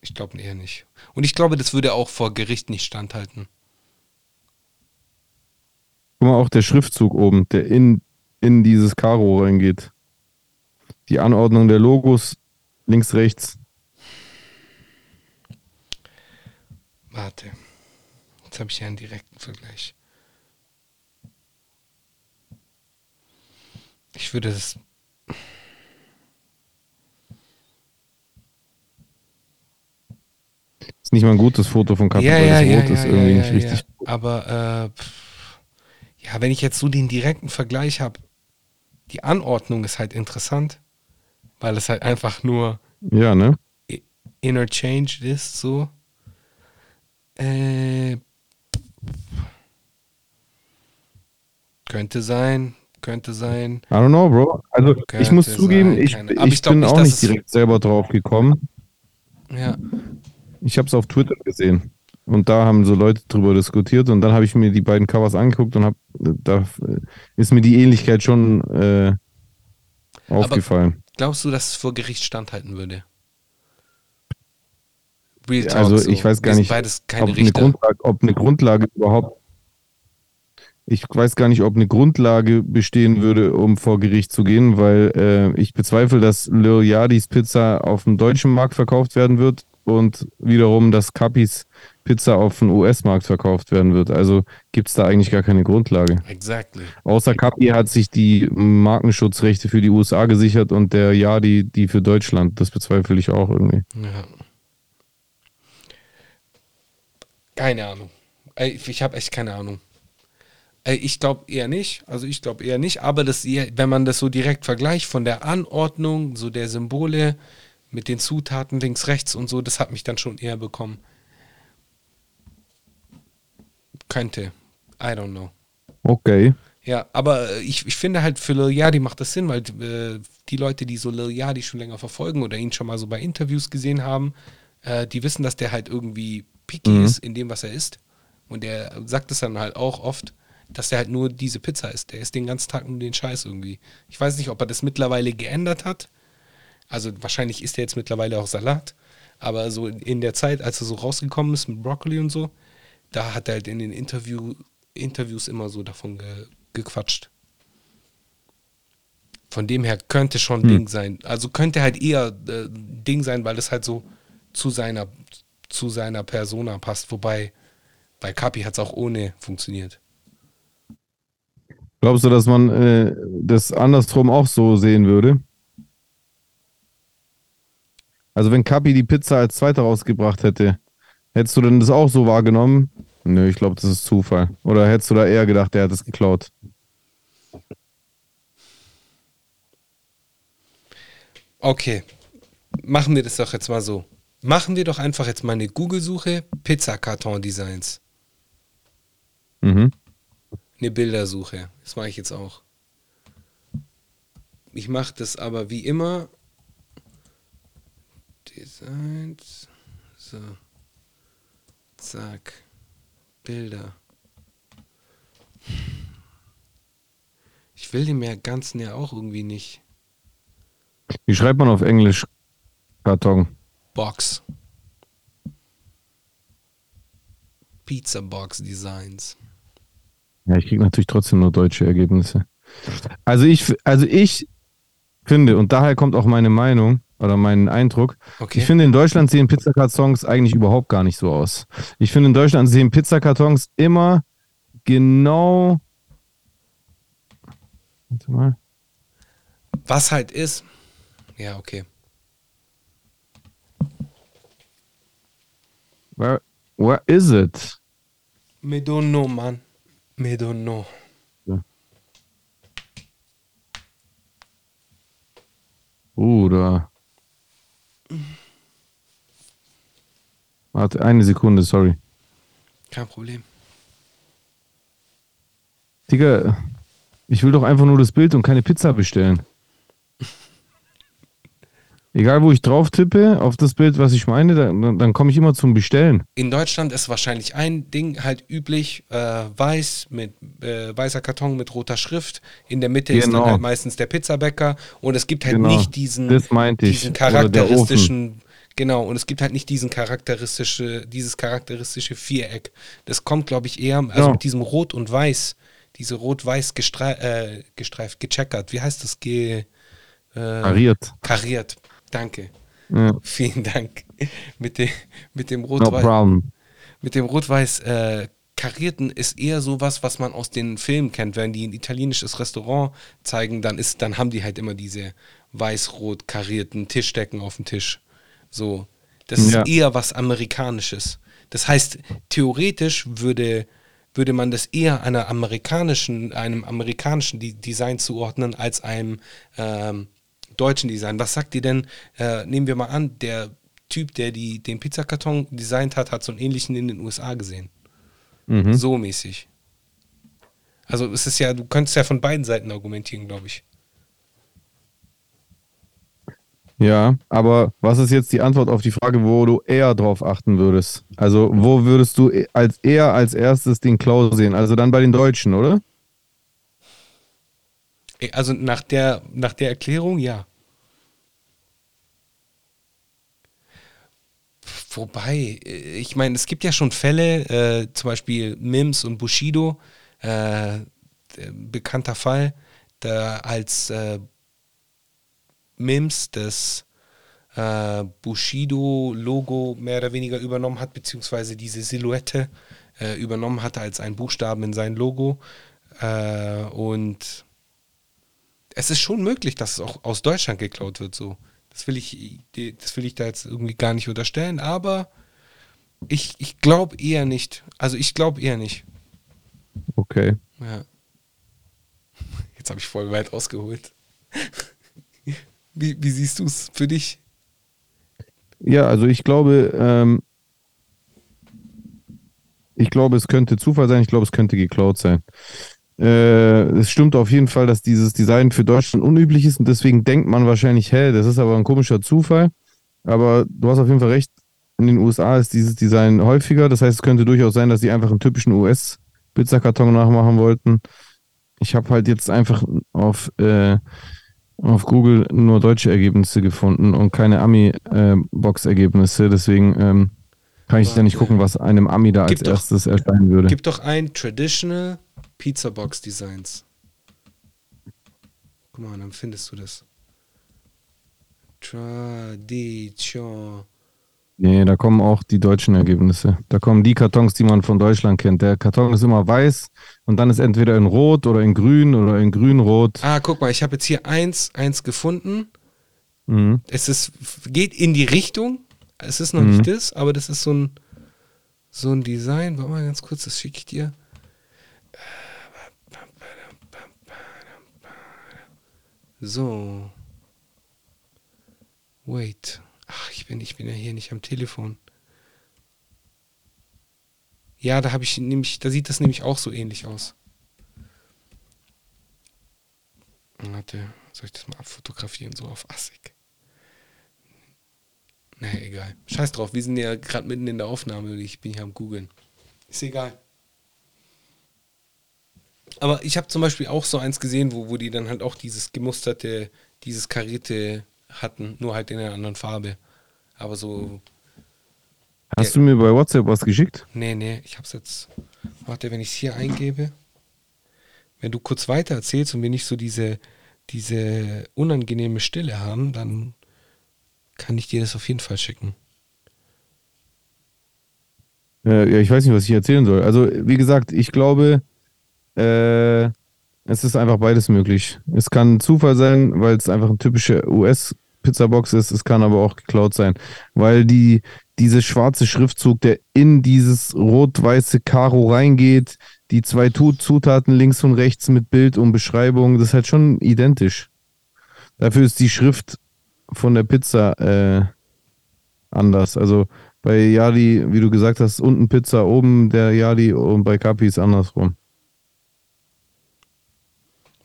Ich glaube eher nicht. Und ich glaube, das würde auch vor Gericht nicht standhalten. Guck mal, auch der Schriftzug oben, der in, in dieses Karo reingeht. Die Anordnung der Logos, links, rechts. Warte. Jetzt habe ich ja einen direkten Vergleich. Ich würde das. Ist nicht mal ein gutes Foto von Kapi, ja, ja, das ja, Rot ja, ist irgendwie nicht richtig. Aber äh, ja, wenn ich jetzt so den direkten Vergleich habe, die Anordnung ist halt interessant, weil es halt einfach nur Ja, ne? interchanged ist, so. Äh, könnte sein, könnte sein. I don't know, Bro. Also ich muss zugeben, sein, ich, ich, ich bin nicht, auch nicht direkt selber drauf gekommen. Ja, Ich habe es auf Twitter gesehen. Und da haben so Leute drüber diskutiert und dann habe ich mir die beiden Covers angeguckt und hab, da ist mir die Ähnlichkeit schon äh, aufgefallen. glaubst du, dass es vor Gericht standhalten würde? Talk, also so. ich weiß gar nicht, ob, eine ob eine Grundlage überhaupt. Ich weiß gar nicht, ob eine Grundlage bestehen würde, um vor Gericht zu gehen, weil äh, ich bezweifle, dass Lil Yardis Pizza auf dem deutschen Markt verkauft werden wird und wiederum, dass Capis Pizza auf dem US-Markt verkauft werden wird. Also gibt es da eigentlich gar keine Grundlage. Exactly. Außer Capi hat sich die Markenschutzrechte für die USA gesichert und der Yardi die für Deutschland. Das bezweifle ich auch irgendwie. Ja. Keine Ahnung. Ich habe echt keine Ahnung. Ich glaube eher nicht. Also ich glaube eher nicht. Aber das, wenn man das so direkt vergleicht von der Anordnung, so der Symbole mit den Zutaten links, rechts und so, das hat mich dann schon eher bekommen. Könnte. I don't know. Okay. Ja, aber äh, ich, ich finde halt für Lil Yachty macht das Sinn, weil äh, die Leute, die so Lil Yachty schon länger verfolgen oder ihn schon mal so bei Interviews gesehen haben, äh, die wissen, dass der halt irgendwie picky Mhm. ist in dem, was er isst. Und der sagt es dann halt auch oft, dass er halt nur diese Pizza isst. Der isst den ganzen Tag nur den Scheiß irgendwie. Ich weiß nicht, ob er das mittlerweile geändert hat. Also wahrscheinlich isst er jetzt mittlerweile auch Salat. Aber so in der Zeit, als er so rausgekommen ist mit Broccoli und so, da hat er halt in den Interview, Interviews immer so davon ge, gequatscht. Von dem her könnte schon Hm. Ding sein. Also könnte halt eher äh, Ding sein, weil das halt so zu seiner, zu seiner Persona passt. Wobei bei Kapi hat es auch ohne funktioniert. Glaubst du, dass man äh, das andersrum auch so sehen würde? Also wenn Capi die Pizza als Zweiter rausgebracht hätte, hättest du denn das auch so wahrgenommen? Nö, ich glaube, das ist Zufall. Oder hättest du da eher gedacht, der hat es geklaut? Okay, machen wir das doch jetzt mal so. Machen wir doch einfach jetzt mal eine Google-Suche, Pizzakarton-Designs. Mhm. Eine Bildersuche. Das mache ich jetzt auch. Ich mache das aber wie immer. Designs. So. Zack. Bilder. Ich will den mehr ganzen ja auch irgendwie nicht. Wie schreibt man auf Englisch Karton? Box. Pizza Box Designs. Ja, ich kriege natürlich trotzdem nur deutsche Ergebnisse. Also ich, also ich finde, und daher kommt auch meine Meinung oder mein Eindruck, Okay. ich finde, in Deutschland sehen Pizzakartons eigentlich überhaupt gar nicht so aus. Ich finde, in Deutschland sehen Pizzakartons immer genau Warte mal. Was halt ist. Ja, okay. Where, where is it? Me don't know, Mann. Me don't know. Bruder. Warte, eine Sekunde, sorry. Kein Problem. Digga, ich will doch einfach nur das Bild und keine Pizza bestellen. [laughs] Egal, wo ich drauf tippe, auf das Bild, was ich meine, dann, dann komme ich immer zum Bestellen. In Deutschland ist wahrscheinlich ein Ding halt üblich, äh, weiß mit äh, weißer Karton mit roter Schrift. In der Mitte ist dann Genau. halt meistens der Pizzabäcker und es gibt halt Genau. nicht diesen, diesen charakteristischen, genau, und es gibt halt nicht diesen charakteristische, dieses charakteristische Viereck. Das kommt, glaube ich, eher, also Ja. mit diesem Rot und Weiß, diese Rot-Weiß gestre äh, gestreift, gecheckert. Wie heißt das? Ge, äh, Pariert. Kariert. Danke. Ja, Vielen Dank. [laughs] Mit dem, mit dem no Rot-Weiß problem. mit dem Rot-Weiß äh, karierten ist eher sowas, was man aus den Filmen kennt. Wenn die ein italienisches Restaurant zeigen, dann ist, dann haben die halt immer diese weiß-rot karierten Tischdecken auf dem Tisch. So. Das Ja. ist eher was Amerikanisches. Das heißt, theoretisch würde, würde man das eher einer amerikanischen, einem amerikanischen De- Design zuordnen als einem ähm, deutschen Design. Was sagt ihr denn? Äh, nehmen wir mal an, der Typ, der die, den Pizzakarton designt hat, hat so einen ähnlichen in den USA gesehen. Mhm. So mäßig. Also es ist ja, du könntest ja von beiden Seiten argumentieren, glaube ich. Ja, aber was ist jetzt die Antwort auf die Frage, wo du eher drauf achten würdest? Also, wo würdest du e- als eher als erstes den Klau sehen? Also dann bei den Deutschen, oder? Also nach der, nach der Erklärung, ja. Wobei, ich meine, es gibt ja schon Fälle, äh, zum Beispiel Mims und Bushido, äh, bekannter Fall, da als äh, Mims das äh, Bushido-Logo mehr oder weniger übernommen hat, beziehungsweise diese Silhouette äh, übernommen hatte als einen Buchstaben in sein Logo. Äh, und es ist schon möglich, dass es auch aus Deutschland geklaut wird, so. Das will ich, das will ich da jetzt irgendwie gar nicht unterstellen, aber ich, ich glaube eher nicht. Also ich glaube eher nicht. Okay. Ja. [laughs] Jetzt habe ich voll weit ausgeholt. [laughs] Wie, wie siehst du es für dich? Ja, also ich glaube, ähm, ich glaube, es könnte Zufall sein, ich glaube, es könnte geklaut sein. Äh, es stimmt auf jeden Fall, dass dieses Design für Deutschland unüblich ist und deswegen denkt man wahrscheinlich, hä, das ist aber ein komischer Zufall. Aber du hast auf jeden Fall recht, in den USA ist dieses Design häufiger. Das heißt, es könnte durchaus sein, dass sie einfach einen typischen US-Pizzakarton nachmachen wollten. Ich habe halt jetzt einfach auf, äh, auf Google nur deutsche Ergebnisse gefunden und keine Ami-Box-Ergebnisse. Deswegen ähm, kann ich da nicht Warte. gucken, was einem Ami da als doch- erstes erscheinen würde. Gib doch ein Traditional Pizza Box Designs. Guck mal, dann findest du das. Tradition. Nee, da kommen auch die deutschen Ergebnisse. Da kommen die Kartons, die man von Deutschland kennt. Der Karton ist immer weiß und dann ist entweder in Rot oder in Grün oder in Grün-Rot. Ah, guck mal, ich habe jetzt hier eins, eins gefunden. Mhm. Es ist, geht in die Richtung. Es ist noch Mhm. nicht das, aber das ist so ein, so ein Design. Warte mal ganz kurz, das schicke ich dir. So. Wait. Ach, ich bin, ich bin ja hier nicht am Telefon. Ja, da habe ich nämlich, da sieht das nämlich auch so ähnlich aus. Warte, soll ich das mal abfotografieren, so auf assig? Naja, egal. Scheiß drauf, wir sind ja gerade mitten in der Aufnahme und ich bin hier am googeln. Ist egal. Aber ich habe zum Beispiel auch so eins gesehen, wo, wo die dann halt auch dieses gemusterte, dieses karierte hatten, nur halt in einer anderen Farbe. Aber so, Hast du mir bei WhatsApp was geschickt? nee, nee, ich hab's jetzt. Warte, wenn ich es hier eingebe. Wenn du kurz weiter erzählst und wir nicht so diese, diese unangenehme Stille haben, dann kann ich dir das auf jeden Fall schicken. Äh, ja, ich weiß nicht, was ich erzählen soll. Also, wie gesagt, ich glaube, äh, Es ist einfach beides möglich. Es kann Zufall sein, weil es einfach eine typische US-Pizzabox ist. Es kann aber auch geklaut sein, weil die, diese schwarze Schriftzug, der in dieses rot-weiße Karo reingeht, die zwei Zutaten links und rechts mit Bild und Beschreibung, das ist halt schon identisch. Dafür ist die Schrift von der Pizza äh, anders. Also bei Yali, wie du gesagt hast, unten Pizza, oben der Yali und bei Kapi ist andersrum.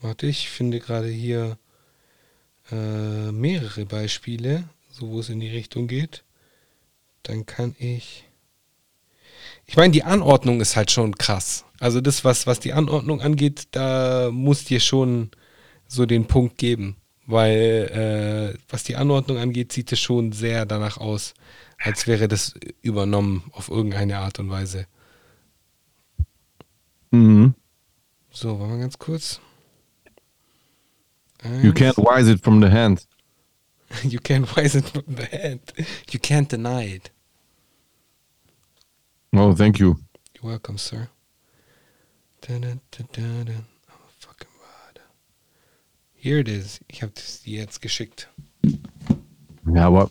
Warte, ich finde gerade hier äh, mehrere Beispiele, so wo es in die Richtung geht. Dann kann ich. Ich meine, die Anordnung ist halt schon krass. Also das, was, was die Anordnung angeht, da muss dir schon so den Punkt geben. Weil äh, was die Anordnung angeht, sieht es schon sehr danach aus, als wäre das übernommen auf irgendeine Art und Weise. Mhm. So, warte mal ganz kurz. You can't wise it from the hand. [laughs] You can't wise it from the hand. You can't deny it. Oh, thank you. You're welcome, sir. Dun-dun-dun-dun-dun. Oh, fucking God. Here it is. Ich habe das dir jetzt geschickt. Ja, aber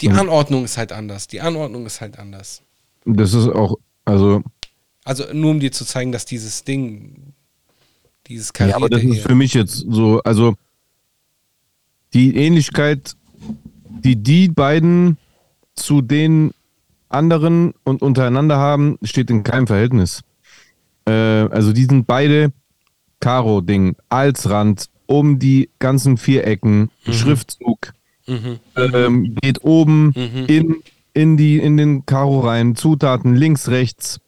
Die. Anordnung ist halt anders. Die Anordnung ist halt anders. das ist auch, also, Also nur um dir zu zeigen, dass dieses Ding, dieses ja, Karierte aber das ist für mich jetzt so, also die Ähnlichkeit, die die beiden zu den anderen und untereinander haben, steht in keinem Verhältnis. Äh, also die sind beide Karo-Ding als Rand um die ganzen Vierecken, Schriftzug, Mhm. ähm, geht oben in, in, die, in den Karo rein, Zutaten links, rechts,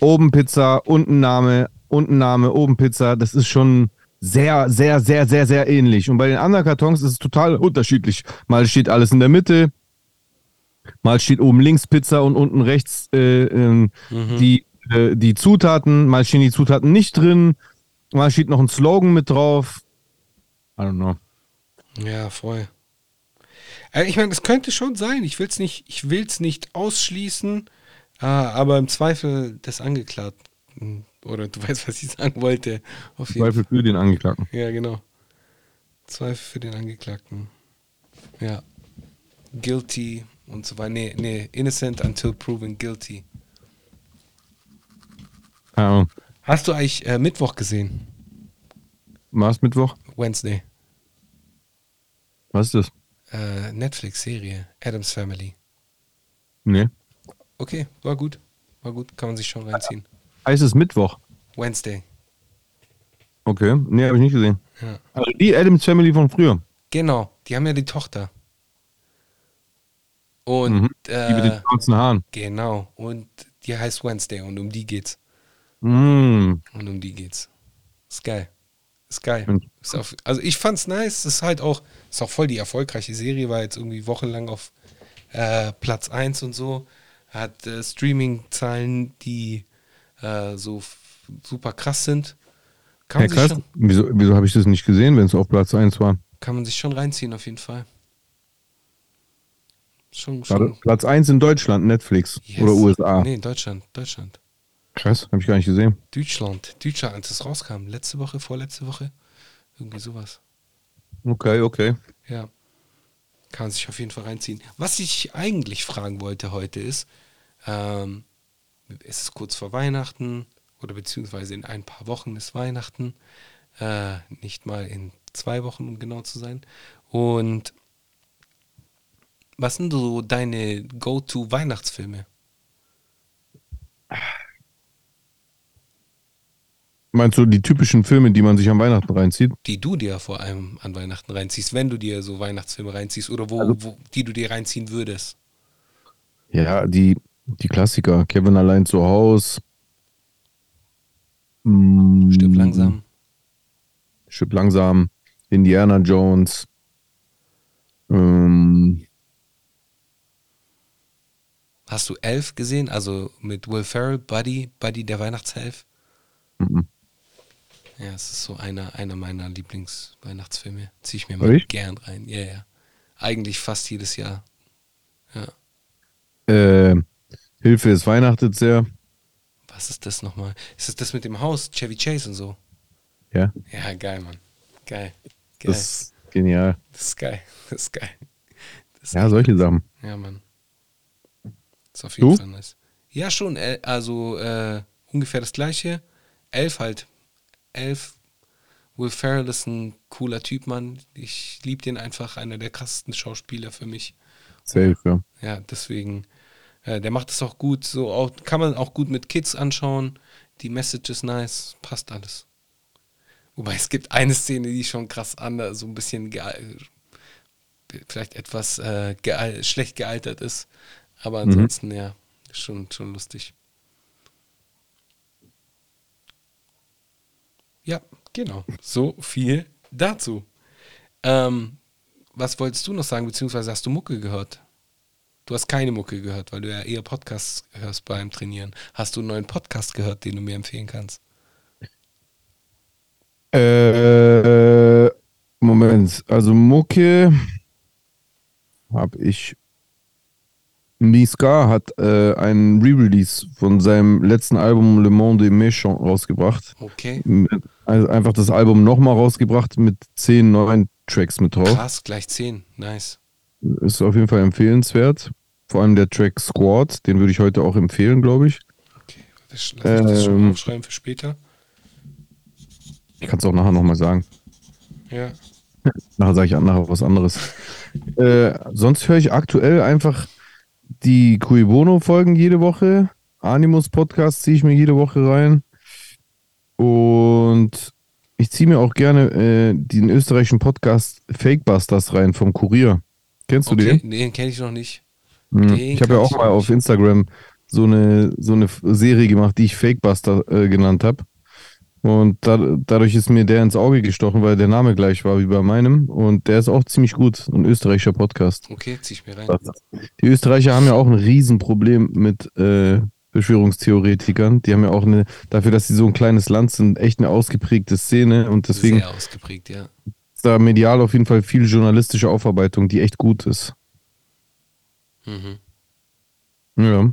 oben Pizza, unten Name, unten Name, oben Pizza. Das ist schon sehr, sehr, sehr, sehr, sehr ähnlich. Und bei den anderen Kartons ist es total unterschiedlich. Mal steht alles in der Mitte, mal steht oben links Pizza und unten rechts äh, ähm, die, äh, die Zutaten, mal stehen die Zutaten nicht drin, mal steht noch ein Slogan mit drauf. I don't know. Ja, voll. Äh, Ich meine, es könnte schon sein. Ich will es nicht, ich will's nicht ausschließen, äh, aber im Zweifel des Angeklagten. Oder du [laughs] weißt, was ich sagen wollte. Zweifel für den Angeklagten. Ja, genau. Zweifel für den Angeklagten. Ja. Guilty und so weiter. Nee, nee, innocent until proven guilty. Ahnung. Hast du eigentlich äh, Mittwoch gesehen? Mars Mittwoch? Wednesday. Was ist das? Äh, Netflix-Serie. Adams Family. Nee. Okay, war gut. War gut, kann man sich schon reinziehen. Heißt es Mittwoch? Wednesday. Okay. Nee, habe ich nicht gesehen. Ja. Also die Adams Family von früher. Genau, die haben ja die Tochter. Und Mhm. Die mit den äh, schwarzen Haaren. genau, und die heißt Wednesday und um die geht's. Mm. Und um die geht's. Ist geil. Ist geil. Ist auf, also ich fand's nice. Ist halt auch, ist auch voll die erfolgreiche Serie, war jetzt irgendwie wochenlang auf äh, Platz 1 und so. Hat äh, Streaming-Zahlen, die äh, so super krass sind. Kann Ja, krass. schon, Wieso, wieso habe ich das nicht gesehen, wenn es auf Platz 1 war? kann man sich schon reinziehen, auf jeden Fall. Schon, schon. Platz 1 in Deutschland, Netflix Yes. oder USA. Nee, Deutschland, Deutschland. Krass, habe ich gar nicht gesehen. Deutschland, Deutschland, als es rauskam. Letzte Woche, vorletzte Woche. Irgendwie sowas. Okay, okay. Ja. Kann sich auf jeden Fall reinziehen. Was ich eigentlich fragen wollte heute ist, ähm, es ist kurz vor Weihnachten oder beziehungsweise in ein paar Wochen ist Weihnachten. Äh, nicht mal in zwei Wochen, um genau zu sein. Und was sind so deine Go-To-Weihnachtsfilme? Meinst du die typischen Filme, die man sich an Weihnachten reinzieht? die du dir vor allem an Weihnachten reinziehst, wenn du dir so Weihnachtsfilme reinziehst oder wo, Also- wo die du dir reinziehen würdest. Ja, die, die Klassiker. Kevin allein zu Haus. Mm, Stirb langsam. Stirb langsam. Indiana Jones. Ähm, Hast du Elf gesehen? Also mit Will Ferrell, Buddy, Buddy der Weihnachtshelf? mhm. Ja, es ist so einer, einer meiner Lieblingsweihnachtsfilme. Zieh ich mir mal Ehrlich? gern rein. Ja, ja. Eigentlich fast jedes Jahr. Ja. äh, Hilfe, es weihnachtet sehr. Was ist das nochmal? Ist das das mit dem Haus, Chevy Chase und so? Ja, Ja, geil, Mann. Geil. Geil. das ist genial. Das ist geil. Das ist geil. Das ist Ja, solche Sachen. Ja, Mann. Ist auf jeden Du? Fall nice. Ja, schon. äh, Also äh, ungefähr das gleiche. Elf halt. Elf. Will Ferrell ist ein cooler Typ, Mann. Ich liebe den einfach. Einer der krassesten Schauspieler für mich. Safe, ja. Ja, deswegen. Äh, der macht es auch gut. So auch, kann man auch gut mit Kids anschauen. Die Message ist nice. Passt alles. Wobei es gibt eine Szene, die schon krass anders, so ein bisschen geal- vielleicht etwas äh, geal schlecht gealtert ist. Aber ansonsten, ja, ist schon, schon lustig. Ja, genau. So viel dazu. Ähm, was wolltest du noch sagen, beziehungsweise hast du Mucke gehört? Du hast keine Mucke gehört, weil du ja eher Podcasts hörst beim Trainieren. Hast du einen neuen Podcast gehört, den du mir empfehlen kannst? Äh, Moment, also Mucke habe ich. Miska hat äh, einen Re-Release von seinem letzten Album Le Monde des Méchants rausgebracht. Okay. Also einfach das Album nochmal rausgebracht mit zehn neuen Tracks mit drauf. Krass, gleich 10. Nice. Ist auf jeden Fall empfehlenswert. Vor allem der Track Squad, den würde ich heute auch empfehlen, glaube ich. Okay, lass ich das schon Ähm. aufschreiben für später. Ich kann es auch nachher nochmal sagen. Ja. Nachher sage ich nachher was anderes. äh, sonst höre ich aktuell einfach die Cui Bono-Folgen jede Woche. Animus-Podcast ziehe ich mir jede Woche rein. Und ich ziehe mir auch gerne äh, den österreichischen Podcast Fakebusters rein vom Kurier. Kennst du Okay, den? den kenne ich noch nicht. Den Ich habe ja auch mal auf Instagram so eine, so eine Serie gemacht, die ich Fakebuster äh, genannt habe. Und da, dadurch ist mir der ins Auge gestochen, weil der Name gleich war wie bei meinem. Und der ist auch ziemlich gut, ein österreichischer Podcast. Okay, zieh ich mir rein. Die Österreicher haben ja auch ein Riesenproblem mit äh, Verschwörungstheoretikern. Die haben ja auch eine, dafür, dass sie so ein kleines Land sind, echt eine ausgeprägte Szene. Und deswegen Sehr ausgeprägt, ja. ist da medial auf jeden Fall viel journalistische Aufarbeitung, die echt gut ist. Mhm. Ja.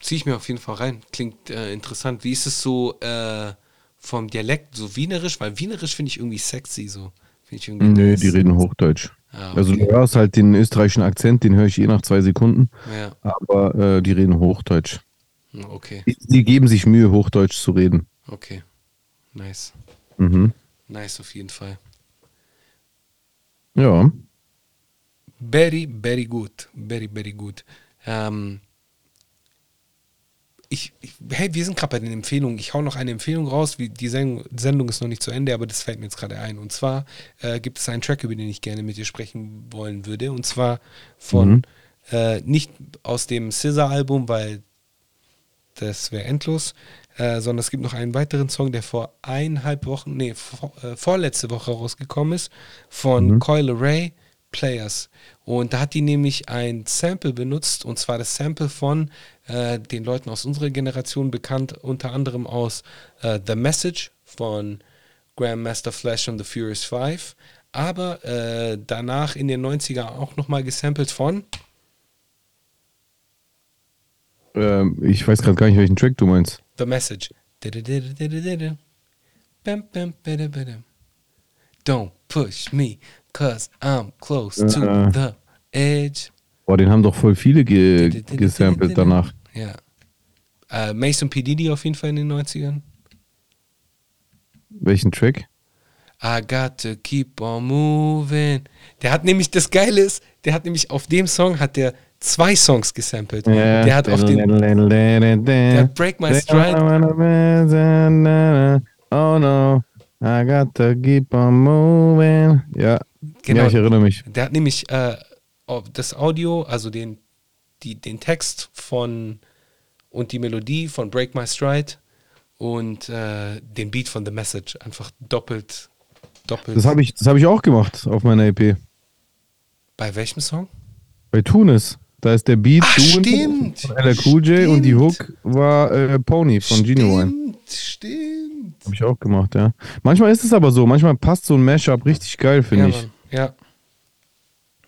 Zieh ich mir auf jeden Fall rein. Klingt äh, interessant. Wie ist es so äh, vom Dialekt, so wienerisch? Weil wienerisch finde ich irgendwie sexy so. Find ich irgendwie Nö, nice. die reden Hochdeutsch. Ah, Also du okay. hörst halt den österreichischen Akzent, den höre ich eh nach zwei Sekunden, Ja, aber äh, die reden Hochdeutsch. okay, Die, die geben sich Mühe, Hochdeutsch zu reden. okay. Nice. Mhm. Nice auf jeden Fall. Ja. Very, very good. Very, very good. Ähm, ich, ich, hey, wir sind gerade bei den Empfehlungen. Ich hau noch eine Empfehlung raus. Wie, die Sendung, Sendung ist noch nicht zu Ende, aber das fällt mir jetzt gerade ein. Und zwar äh, gibt es einen Track, über den ich gerne mit dir sprechen wollen würde. Und zwar von, Mhm. äh, nicht aus dem Scissor-Album, weil das wäre endlos, äh, sondern es gibt noch einen weiteren Song, der vor eineinhalb Wochen, nee, vor, äh, vorletzte Woche rausgekommen ist, von Coil Ray Players. Und da hat die nämlich ein Sample benutzt, und zwar das Sample von äh, den Leuten aus unserer Generation bekannt, unter anderem aus äh, The Message von Grandmaster Flash und The Furious Five, aber äh, danach in den 90er auch nochmal gesampelt von Ähm, ich weiß gerade gar nicht, welchen Track du meinst. The Message. Don't push me, cause I'm close to the edge. Boah, den haben doch voll viele ge gesampelt danach. Ja. Äh, Mason P. Diddy auf jeden Fall in den 90ern. Welchen Track? I got to keep on moving. Der hat nämlich, das Geile ist, der hat nämlich auf dem Song hat der zwei Songs gesampelt. Der hat auf dem, Break My Stride. Oh no, I got to keep on moving. Ja, Genau. ja ich erinnere mich. Der hat nämlich äh, das Audio, also den, die, den Text von und die Melodie von Break My Stride und äh, den Beat von The Message einfach doppelt, doppelt. Das habe ich, das hab ich auch gemacht auf meiner EP. Bei welchem Song? Bei Tunis. Da ist der Beat Ach, stimmt. von LL Cool J und die Stimmt. Hook war äh, Pony von Genuine. Stimmt, stimmt. Habe ich auch gemacht, ja. Manchmal ist es aber so, manchmal passt so ein Mashup richtig geil, finde Ja, ich. Mann. Ja.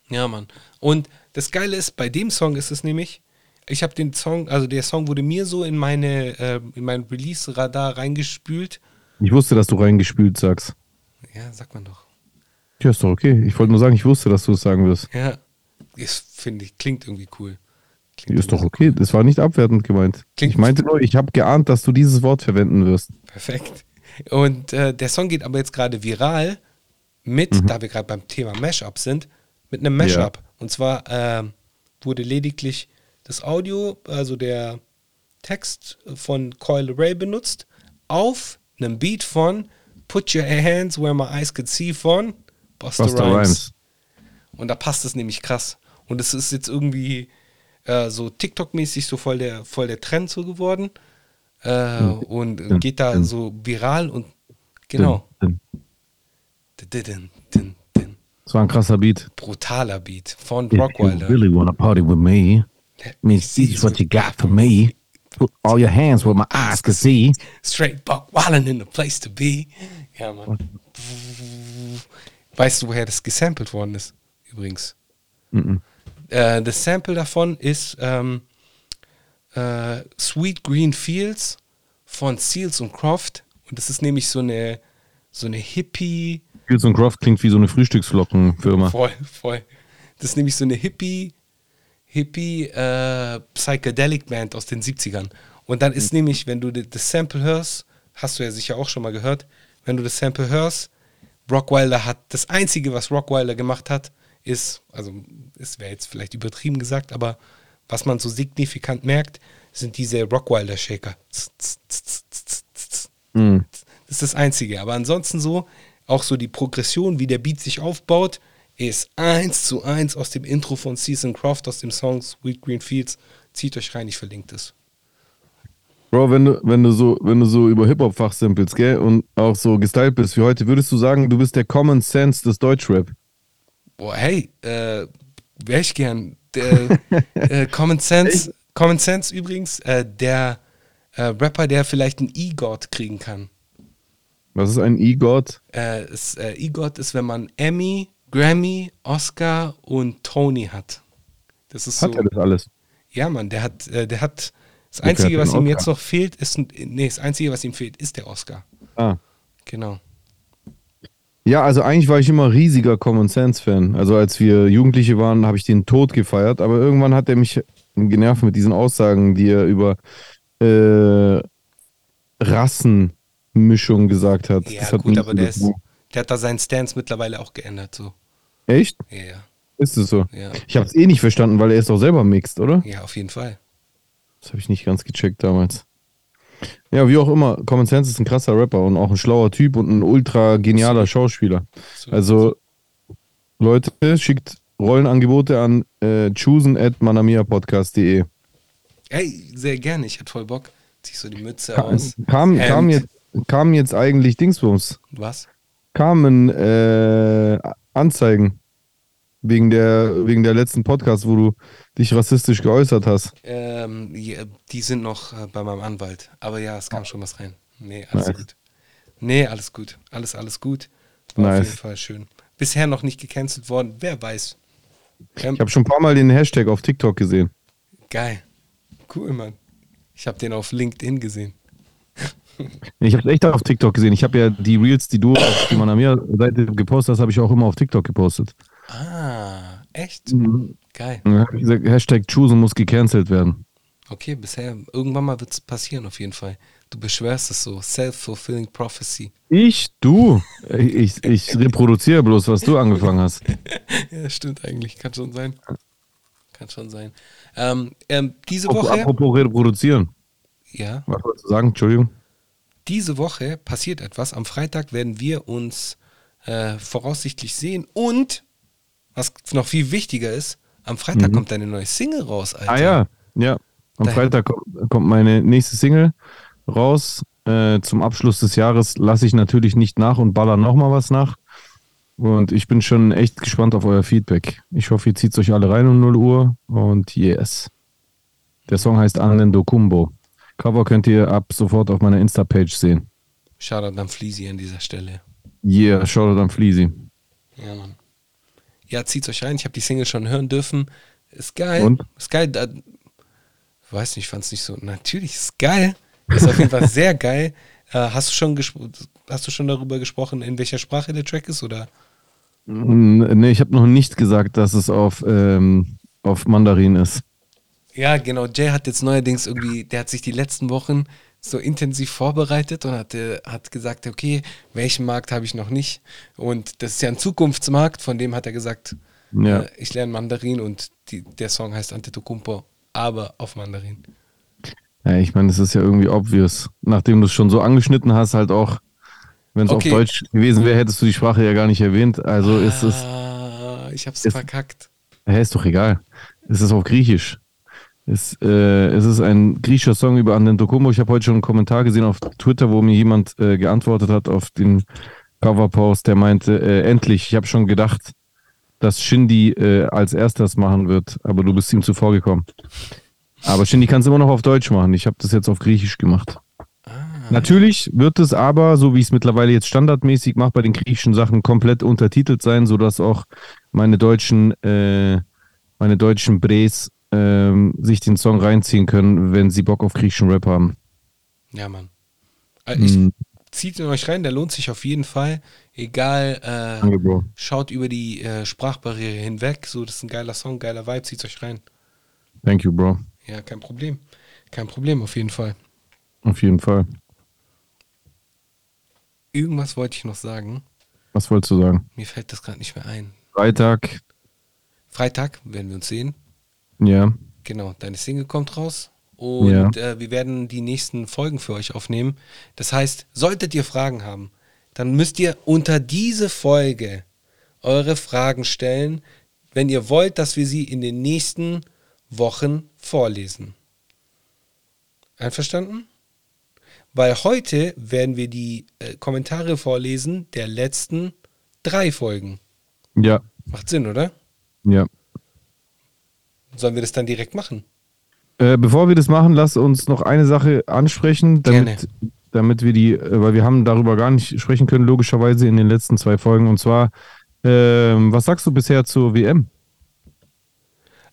Ja, Mann. Und das Geile ist, bei dem Song ist es nämlich, Ich habe den Song, also der Song wurde mir so in meine, äh, in mein Release-Radar reingespült. Ich wusste, dass du reingespült sagst. Ja, sagt man doch. Ja, ist doch okay. Ich wollte nur sagen, ich wusste, dass du es sagen wirst. Ja, das finde ich, klingt irgendwie cool. Klingt Ist doch okay. Das war nicht abwertend gemeint. Klingt- Ich meinte nur, ich habe geahnt, dass du dieses Wort verwenden wirst. Perfekt. Und äh, der Song geht aber jetzt gerade viral mit, Mhm. da wir gerade beim Thema Mashup sind, mit einem Mashup. Und zwar ähm, wurde lediglich das Audio, also der Text von Coil Ray benutzt, auf einem Beat von Put Your Hands Where My Eyes Could See von Busta, Busta Rhymes. Rhymes. Und da passt es nämlich krass. Und es ist jetzt irgendwie äh, so TikTok-mäßig so voll der, voll der Trend so geworden. Äh, und geht da so viral und genau. Das war ein krasser Beat. Brutaler Beat von If you Rockwilder. really wanna party with me, me see what you got for me. Put all your hands where my eyes can see. Straight buck wildin' in the place to be. Ja, Mann. Weißt du, woher das gesampelt worden ist? Übrigens. Mhm. Äh, das Sample davon ist ähm, äh, Sweet Green Fields von Seals und Croft. Und das ist nämlich so eine, so eine Hippie, Fields und Croft klingt wie so eine Frühstücksflockenfirma. voll, voll. Das ist nämlich so eine Hippie, Hippie äh, Psychedelic Band aus den 70ern. Und dann ist nämlich, wenn du das Sample hörst, hast du ja sicher auch schon mal gehört, wenn du das Sample hörst, Rockwilder hat, das Einzige, was Rockwilder gemacht hat, ist, also es wäre jetzt vielleicht übertrieben gesagt, aber was man so signifikant merkt, sind diese Rockwilder Shaker. Mhm. Das ist das Einzige. Aber ansonsten so, auch so die Progression, wie der Beat sich aufbaut, ist eins zu eins aus dem Intro von Season Croft, aus dem Song Sweet Green Fields. Zieht euch rein, ich verlinke das. Bro, wenn du, wenn du so, wenn du so über Hip-Hop fachsimpelst, gell, und auch so gestylt bist wie heute, würdest du sagen, du bist der Common Sense des Deutschrap? Boah, hey, äh, wäre ich gern. Der, [laughs] äh, Common Sense, Common Sense übrigens, äh, der äh, Rapper, der vielleicht einen E-God kriegen kann. Was ist ein E-God? Äh, äh, E-God ist, wenn man Emmy, Grammy, Oscar und Tony hat. Das ist Hat so. er das alles? Ja, Mann, der hat, äh, der hat. Das Einzige, was ihm jetzt noch fehlt, ist nee, das Einzige, was ihm fehlt, ist der Oscar. Ah. Genau. Ja, also eigentlich war ich immer riesiger Common Sense-Fan. Also als wir Jugendliche waren, habe ich den Tod gefeiert, aber irgendwann hat er mich genervt mit diesen Aussagen, die er über äh, Rassenmischung gesagt hat. Ja, Das hat gut, aber der, ist, der hat da seinen Stance mittlerweile auch geändert. So. Echt? Ja, ja. Ist es so? Ja. Ich habe es eh nicht verstanden, weil er ist doch selber mixed, oder? Ja, auf jeden Fall. Das habe ich nicht ganz gecheckt damals. Ja, wie auch immer, Common Sense ist ein krasser Rapper und auch ein schlauer Typ und ein ultra genialer Schauspieler. So. Also, Leute, schickt Rollenangebote an äh, choosen at manamiapodcast.de. Ey, sehr gerne. Ich hätte voll Bock. Zieh so die Mütze aus. Kam, kam, jetzt, kam jetzt eigentlich Dingsbums? Was? Kamen äh, Anzeigen wegen der, wegen der letzten Podcast, wo du dich rassistisch geäußert hast. Ähm, die sind noch äh, bei meinem Anwalt. Aber ja, es kam schon was rein. Nee, alles Nice. gut. Nee, alles gut. Alles, alles gut. War Nice. auf jeden Fall schön. Bisher noch nicht gecancelt worden. Wer weiß. Ähm, Ich habe schon ein paar Mal den Hashtag auf TikTok gesehen. geil. Cool, Mann. Ich habe den auf LinkedIn gesehen. [laughs] Ich habe es echt auf TikTok gesehen. Ich habe ja die Reels, die du auf die Manamia-Seite gepostet hast, habe ich auch immer auf TikTok gepostet. Ah, echt? Geil. Dann hab ich gesagt, Hashtag Choosen muss gecancelt werden. Okay, bisher, irgendwann mal wird es passieren auf jeden Fall. Du beschwörst es so. Self-fulfilling prophecy. Ich? Du? Ich, ich reproduziere bloß, was du angefangen hast. [laughs] Ja, stimmt eigentlich. Kann schon sein. Kann schon sein. Ähm, ähm, diese Woche, apropos reproduzieren. ja, Was wolltest du sagen? Entschuldigung. diese Woche passiert etwas. Am Freitag werden wir uns äh, voraussichtlich sehen und was noch viel wichtiger ist, am Freitag kommt deine neue Single raus, Alter. Mhm. Ah ja, ja. Am Da- Freitag kommt, meine nächste Single raus. Äh, zum Abschluss des Jahres lasse ich natürlich nicht nach und baller nochmal was nach. Und ich bin schon echt gespannt auf euer Feedback. Ich hoffe, ihr zieht euch alle rein um 0 Uhr. Und yes. Der Song heißt Anendo Kumbo. Cover könnt ihr ab sofort auf meiner Insta-Page sehen. Shoutout an Fleasy an dieser Stelle. Yeah, Shoutout an Fleasy. Ja, Mann. Ja, zieht euch rein. Ich habe die Single schon hören dürfen. Ist geil. Und? Ist geil. Da, weiß nicht, fand es nicht so. Natürlich ist geil. Ist auf jeden Fall [laughs] sehr geil. Äh, hast du schon hast du schon darüber gesprochen, in welcher Sprache der Track ist oder? Nee, ich habe noch nicht gesagt, dass es auf, ähm, auf Mandarin ist. Ja, genau. Jay hat jetzt neuerdings irgendwie, der hat sich die letzten Wochen so intensiv vorbereitet und hat, hat gesagt, okay, welchen Markt habe ich noch nicht? Und das ist ja ein Zukunftsmarkt, von dem hat er gesagt, ja. äh, ich lerne Mandarin und die, der Song heißt Antetokounmpo, aber auf Mandarin. Ja, ich meine, es ist ja irgendwie obvious. Nachdem du es schon so angeschnitten hast, halt auch, wenn es okay. auf Deutsch gewesen wäre, hättest du die Sprache ja gar nicht erwähnt. Also ah, ist es. Ich hab's ist, verkackt. Ja, ist doch egal. Es ist auf Griechisch. Es, äh, es ist ein griechischer Song über Andentocumbo. Ich habe heute schon einen Kommentar gesehen auf Twitter, wo mir jemand äh, geantwortet hat auf den Coverpost, der meinte, äh, endlich, ich habe schon gedacht, dass Shindy äh, als erstes machen wird, aber du bist ihm zuvor gekommen. Aber Shindy kann es immer noch auf Deutsch machen. Ich habe das jetzt auf Griechisch gemacht. Ah. Natürlich wird es aber, so wie ich es mittlerweile jetzt standardmäßig mache, bei den griechischen Sachen komplett untertitelt sein, sodass auch meine deutschen, äh, meine deutschen Bres ähm, sich den Song reinziehen können, wenn sie Bock auf griechischen Rap haben. Ja, Mann. Also ich, mhm. Zieht ihn euch rein, der lohnt sich auf jeden Fall. Egal, äh, Danke, schaut über die äh, Sprachbarriere hinweg. So, das ist ein geiler Song, geiler Vibe, zieht euch rein. Thank you, Bro. Ja, kein Problem. Kein Problem, auf jeden Fall. Auf jeden Fall. Irgendwas wollte ich noch sagen. Was wolltest du sagen? Mir fällt das gerade nicht mehr ein. Freitag. Freitag werden wir uns sehen. Ja. Genau, deine Single kommt raus und ja. äh, wir werden die nächsten Folgen für euch aufnehmen. Das heißt, solltet ihr Fragen haben, dann müsst ihr unter diese Folge eure Fragen stellen, wenn ihr wollt, dass wir sie in den nächsten Wochen vorlesen. Einverstanden? Weil heute werden wir die äh, Kommentare vorlesen der letzten drei Folgen. Ja. Macht Sinn, oder? Ja. Sollen wir das dann direkt machen? Äh, bevor wir das machen, lass uns noch eine Sache ansprechen, damit, damit wir die, äh, weil wir haben darüber gar nicht sprechen können, logischerweise in den letzten zwei Folgen. Und zwar, äh, was sagst du bisher zur WM?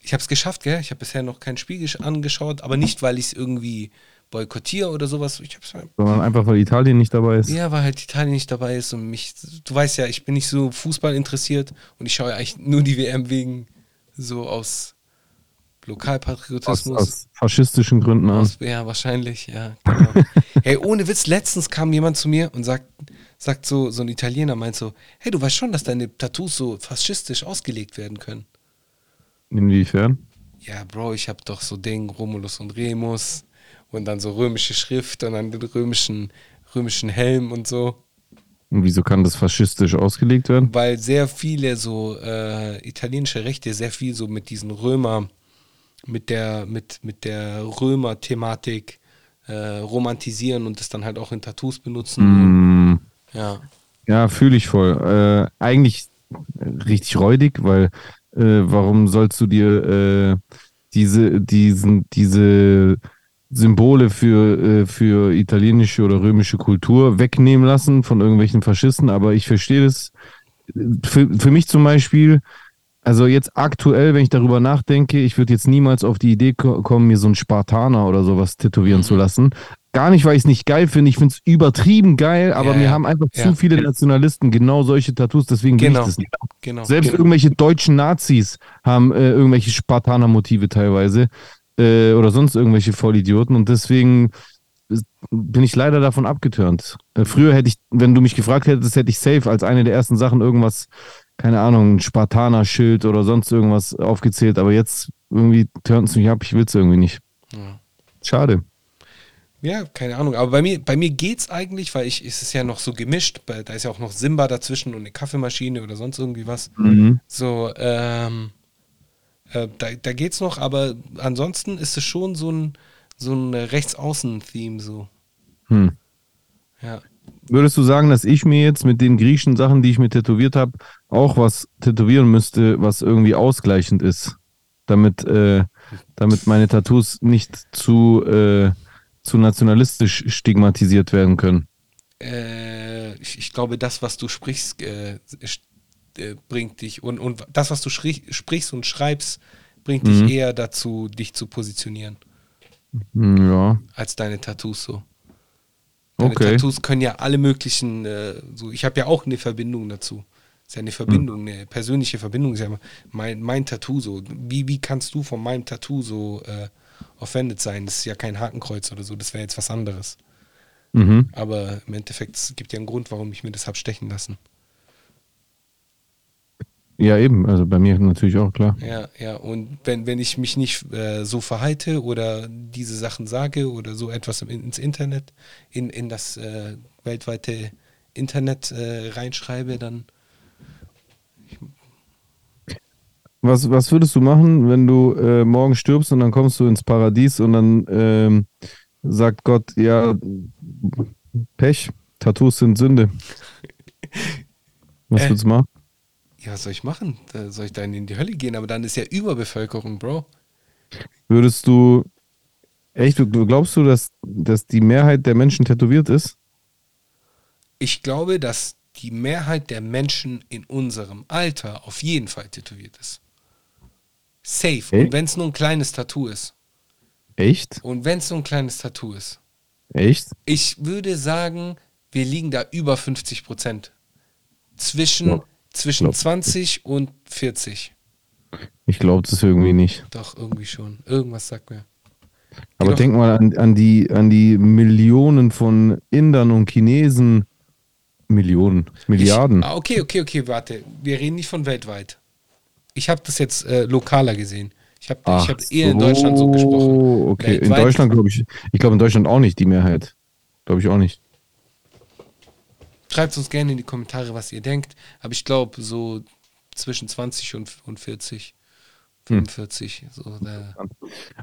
Ich habe es geschafft, gell? Ich habe bisher noch kein Spiel angeschaut, aber nicht, weil ich es irgendwie boykottiere oder sowas. Ich hab's Sondern einfach, weil Italien nicht dabei ist. Ja, weil halt Italien nicht dabei ist und mich, du weißt ja, ich bin nicht so Fußball interessiert und ich schaue eigentlich nur die WM wegen so aus Lokalpatriotismus. Aus, aus faschistischen Gründen aus. Ja, wahrscheinlich, ja. Genau. [laughs] hey, ohne Witz, letztens kam jemand zu mir und sagt, sagt so, so ein Italiener meint so, hey, du weißt schon, dass deine Tattoos so faschistisch ausgelegt werden können. Inwiefern? Ja, Bro, ich hab doch so Ding, Romulus und Remus und dann so römische Schrift und dann den römischen, römischen Helm und so. Und wieso kann das faschistisch ausgelegt werden? Weil sehr viele so äh, italienische Rechte sehr viel so mit diesen Römer mit der, mit, mit der Römer-Thematik äh, romantisieren und das dann halt auch in Tattoos benutzen. Mm. Ja. Ja, fühle ich voll. Äh, eigentlich richtig räudig, weil äh, warum sollst du dir äh, diese, diesen, diese Symbole für, äh, für italienische oder römische Kultur wegnehmen lassen von irgendwelchen Faschisten, aber ich verstehe das. Für, für mich zum Beispiel also jetzt aktuell, wenn ich darüber nachdenke, ich würde jetzt niemals auf die Idee kommen, mir so einen Spartaner oder sowas tätowieren mhm. zu lassen. Gar nicht, weil ich es nicht geil finde. Ich finde es übertrieben geil, aber ja, mir haben einfach ja. zu viele Nationalisten genau solche Tattoos, deswegen genau. ich das nicht. Genau. Selbst genau. irgendwelche deutschen Nazis haben äh, irgendwelche Spartaner-Motive teilweise äh, oder sonst irgendwelche Vollidioten und deswegen bin ich leider davon abgeturnt. Äh, früher hätte ich, wenn du mich gefragt hättest, hätte ich safe als eine der ersten Sachen irgendwas keine Ahnung, ein Spartaner-Schild oder sonst irgendwas aufgezählt, aber jetzt irgendwie turnt es mich ab, ich will es irgendwie nicht. Ja. Schade. Ja, keine Ahnung. Aber bei mir, bei mir geht's eigentlich, weil ich, ist es ja noch so gemischt. Da ist ja auch noch Simba dazwischen und eine Kaffeemaschine oder sonst irgendwie was. Mhm. So, ähm, äh, da, da geht's noch, aber ansonsten ist es schon so ein, so ein Rechtsaußen-Theme so. Hm. Ja. Würdest du sagen, dass ich mir jetzt mit den griechischen Sachen, die ich mir tätowiert habe, auch was tätowieren müsste, was irgendwie ausgleichend ist, damit, äh, damit meine Tattoos nicht zu, äh, zu nationalistisch stigmatisiert werden können? Äh, ich, ich, glaube, das, was du sprichst, äh, äh, bringt dich und, und das, was du sprichst und schreibst, bringt mhm. dich eher dazu, dich zu positionieren. Ja. als deine Tattoos so. Deine Okay. Tattoos können ja alle möglichen, äh, so ich habe ja auch eine Verbindung dazu. Ist ja eine Verbindung, eine persönliche Verbindung. Ist ja mein, mein Tattoo so. Wie, wie kannst du von meinem Tattoo so äh, offended sein? Das ist ja kein Hakenkreuz oder so, das wäre jetzt was anderes. Mhm. Aber im Endeffekt, es gibt ja einen Grund, warum ich mir das habe stechen lassen. Ja, eben. Also bei mir natürlich auch, klar. Ja, ja. Und wenn, wenn ich mich nicht äh, so verhalte oder diese Sachen sage oder so etwas im, ins Internet, in, in das äh, weltweite Internet äh, reinschreibe, dann Was, was würdest du machen, wenn du äh, morgen stirbst und dann kommst du ins Paradies und dann ähm, sagt Gott, ja, Pech, Tattoos sind Sünde. Was Äh. würdest du machen? Ja, was soll ich machen? Da soll ich dann in die Hölle gehen? Aber dann ist ja Überbevölkerung, Bro. Würdest du, echt, glaubst du, dass, dass die Mehrheit der Menschen tätowiert ist? Ich glaube, dass die Mehrheit der Menschen in unserem Alter auf jeden Fall tätowiert ist. Safe. Echt? Und wenn es nur ein kleines Tattoo ist. Echt? Und wenn es nur ein kleines Tattoo ist. Echt? Ich würde sagen, wir liegen da über 50 Prozent. Zwischen, Ja, zwischen glaub- 20 und 40. Ich glaube das irgendwie nicht. Doch, irgendwie schon. Irgendwas sagt mir. Aber denk mal an, an, die, an die Millionen von Indern und Chinesen. Millionen, Milliarden. Ich, ah, okay, okay, okay, warte. Wir reden nicht von weltweit. Ich habe das jetzt äh, lokaler gesehen. Ich habe hab eher in Deutschland so gesprochen. Okay, in Weltweit- Deutschland glaube ich, ich glaube in Deutschland auch nicht die Mehrheit. Glaube ich auch nicht. Schreibt uns gerne in die Kommentare, was ihr denkt. Aber ich glaube, so zwischen 20 und, und 40, Hm. 45. So, da.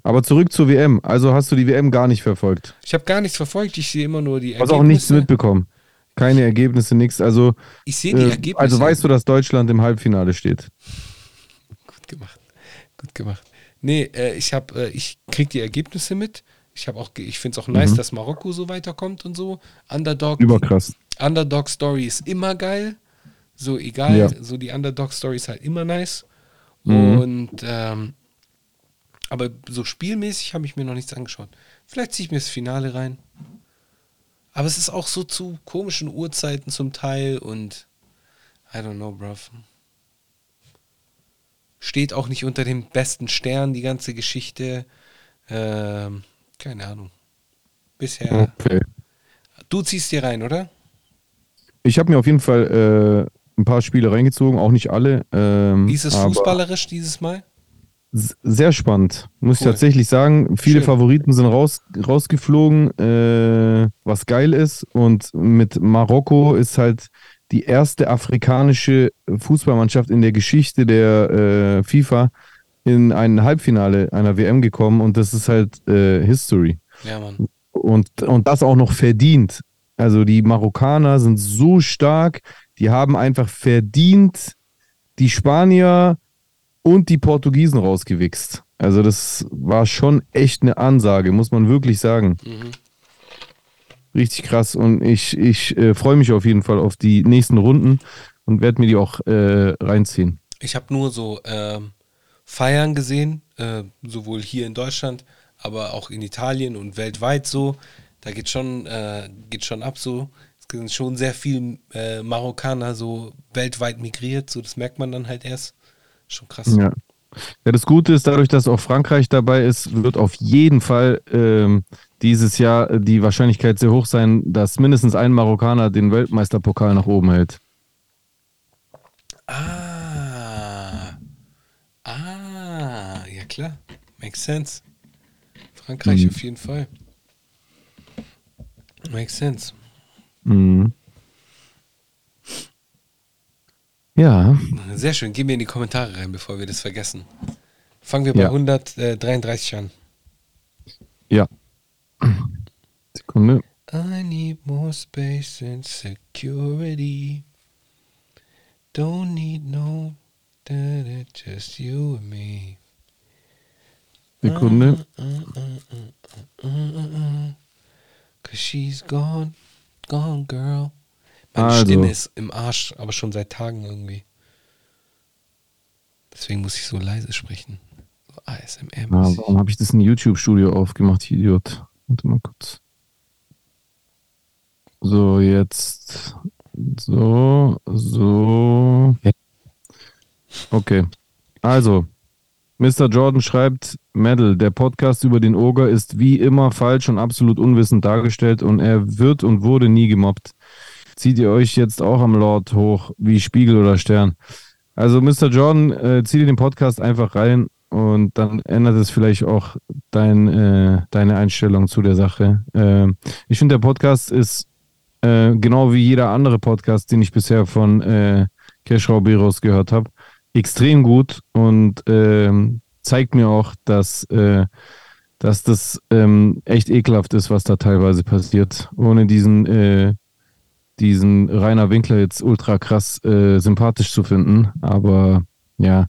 Aber zurück zur WM. Also hast du die WM gar nicht verfolgt. Ich habe gar nichts verfolgt. Ich sehe immer nur die Du hast auch nichts Ergebnisse. mitbekommen. Keine Ergebnisse, nichts. Also, Ich sehe die äh, Ergebnisse. also weißt du, dass Deutschland im Halbfinale steht. Gut gemacht. Gut gemacht. Nee, äh, ich habe, äh, ich krieg die Ergebnisse mit. Ich habe auch, ge- ich finde es auch nice, Mhm. dass Marokko so weiterkommt und so. Underdog, Überkrass. Underdog Story ist immer geil. So egal, Ja. so die Underdog Story ist halt immer nice. Mhm. Und ähm, aber so spielmäßig habe ich mir noch nichts angeschaut. Vielleicht ziehe ich mir das Finale rein. Aber es ist auch so zu komischen Uhrzeiten zum Teil und I don't know, bruv. Steht auch nicht unter dem besten Stern, die ganze Geschichte. Ähm, keine Ahnung. Bisher. Okay. Du ziehst dir rein, oder? Ich habe mir auf jeden Fall äh, ein paar Spiele reingezogen, auch nicht alle. Ähm, Wie ist es fußballerisch dieses Mal? Sehr spannend, muss ich Cool. tatsächlich sagen. Viele Schön. Favoriten sind raus, rausgeflogen, äh, was geil ist. Und mit Marokko ist halt die erste afrikanische Fußballmannschaft in der Geschichte der äh, FIFA in ein Halbfinale einer WM gekommen. Und das ist halt äh, History. Ja, Mann. Und, und das auch noch verdient. Also die Marokkaner sind so stark, die haben einfach verdient die Spanier und die Portugiesen rausgewichst. Also das war schon echt eine Ansage, muss man wirklich sagen. Mhm. Richtig krass. Und ich, ich äh, freue mich auf jeden Fall auf die nächsten Runden und werde mir die auch äh, reinziehen. Ich habe nur so ähm, Feiern gesehen, äh, sowohl hier in Deutschland, aber auch in Italien und weltweit so. Da geht schon, äh, geht schon ab so. Es sind schon sehr viele äh, Marokkaner so weltweit migriert, so das merkt man dann halt erst. Schon krass. Ja. ja, das Gute ist, dadurch, dass auch Frankreich dabei ist, wird auf jeden Fall ähm, dieses Jahr die Wahrscheinlichkeit sehr hoch sein, dass mindestens ein Marokkaner den Weltmeisterpokal nach oben hält. Ah. Ah, ja klar. Makes sense. Frankreich Mhm. auf jeden Fall. Makes sense. Mhm. Ja, Sehr schön. Gehen wir in die Kommentare rein, bevor wir das vergessen. Fangen wir bei Ja. 133 an. ja. Sekunde. I need more space and security. Don't need no just you and me. Sekunde. Cause she's gone, gone girl. Meine Also. Stimme ist im Arsch, aber schon seit Tagen irgendwie. Deswegen muss ich so leise sprechen. So ASMR Musik. warum habe ich das in YouTube-Studio aufgemacht, Idiot? Warte mal kurz. So, jetzt. So, so. Okay. Also, Mr. Jordan schreibt, Medal, der Podcast über den Oger ist wie immer falsch und absolut unwissend dargestellt und er wird und wurde nie gemobbt. Zieht ihr euch jetzt auch am Lord hoch, wie Spiegel oder Stern? Also, Mr. Jordan, äh, zieh dir den Podcast einfach rein und dann ändert es vielleicht auch dein, äh, deine Einstellung zu der Sache. Ähm, ich finde, der Podcast ist äh, genau wie jeder andere Podcast, den ich bisher von äh, Keschrau Beros gehört habe, extrem gut und ähm, zeigt mir auch, dass, äh, dass das ähm, echt ekelhaft ist, was da teilweise passiert. Ohne diesen, äh, diesen Rainer Winkler jetzt ultra krass äh, sympathisch zu finden. Aber ja,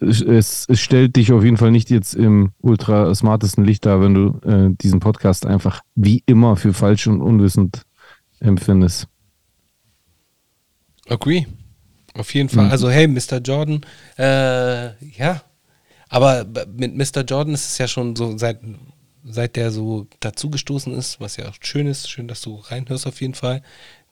es, es stellt dich auf jeden Fall nicht jetzt im ultra smartesten Licht dar, wenn du äh, diesen Podcast einfach wie immer für falsch und unwissend empfindest. Agree. Auf jeden Fall. Mhm. Also, hey, Mr. Jordan, äh, ja. Aber mit Mr. Jordan ist es ja schon so, seit, seit der so dazugestoßen ist, was ja auch schön ist, schön, dass du reinhörst auf jeden Fall.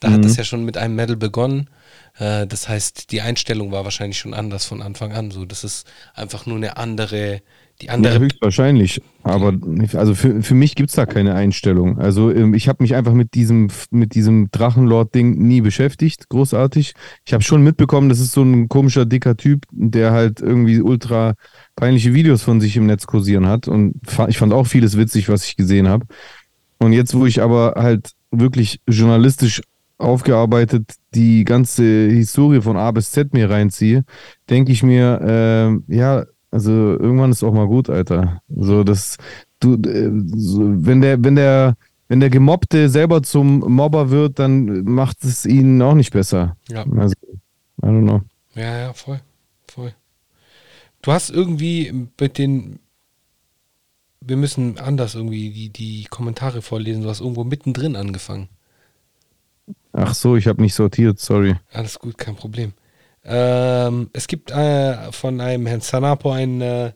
Da hat Mhm. es ja schon mit einem Medal begonnen. Äh, das heißt, die Einstellung war wahrscheinlich schon anders von Anfang an. So, das ist einfach nur eine andere, die Ja, andere. höchstwahrscheinlich. Aber also für, für mich gibt es da keine Einstellung. Also ähm, ich habe mich einfach mit diesem, mit diesem Drachenlord-Ding nie beschäftigt, großartig. Ich habe schon mitbekommen, das ist so ein komischer, dicker Typ, der halt irgendwie ultra peinliche Videos von sich im Netz kursieren hat. Und ich fand auch vieles witzig, was ich gesehen habe. Und jetzt, wo ich aber halt wirklich journalistisch aufgearbeitet die ganze Historie von A bis Z mir reinziehe, denke ich mir, ähm, ja, also irgendwann ist auch mal gut, Alter. So, das, du, äh, so, wenn der, wenn der, wenn der Gemobbte selber zum Mobber wird, dann macht es ihn auch nicht besser. Ja. Also, I don't know. Ja, ja, voll. Voll. Du hast irgendwie mit den. Wir müssen anders irgendwie die, die Kommentare vorlesen. Du hast irgendwo mittendrin angefangen. Ach so, ich habe nicht sortiert, sorry. Alles gut, kein Problem. Ähm, es gibt äh, von einem Herrn Sanapo ein, äh,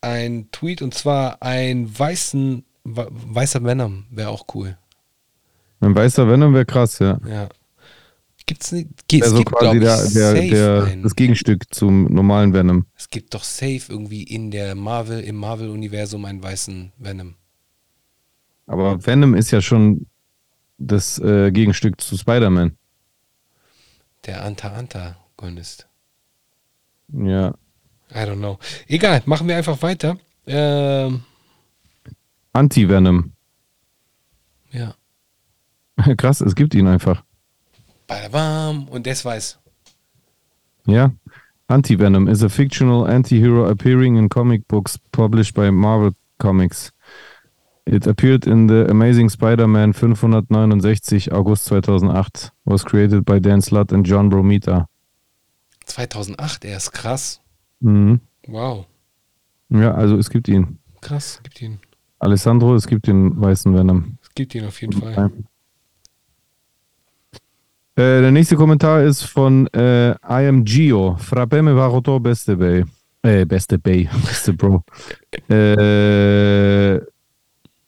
ein Tweet und zwar ein weißen, we- weißer Venom wäre auch cool. Ein weißer Venom wäre krass, ja. Ja. Gibt's nicht? Ge- Also es gibt, quasi der, der, der, das Gegenstück zum normalen Venom. Es gibt doch safe irgendwie in der Marvel, im Marvel-Universum einen weißen Venom. Aber Venom ist ja schon das äh, Gegenstück zu Spider-Man. Der Anta-Anta-Gonist. Ja. I don't know. Egal, machen wir einfach weiter. Ähm, Anti-Venom. ja. [laughs] Krass, es gibt ihn einfach. Badabam. Und das weiß. Ja. Anti-Venom is a fictional anti-hero appearing in comic books published by Marvel Comics. It appeared in the Amazing Spider-Man 569 August 2008. Was created by Dan Slott and John Romita. 2008 erst. Krass. Mhm. Wow. Ja, also es gibt ihn. Krass. Gibt ihn. Alessandro, es gibt den weißen Venom. Es gibt ihn auf jeden Fall. Äh, der nächste Kommentar ist von äh, I am Gio. Frappeme varoto beste Bay. Äh, beste Bay. [laughs] Beste Bro. äh,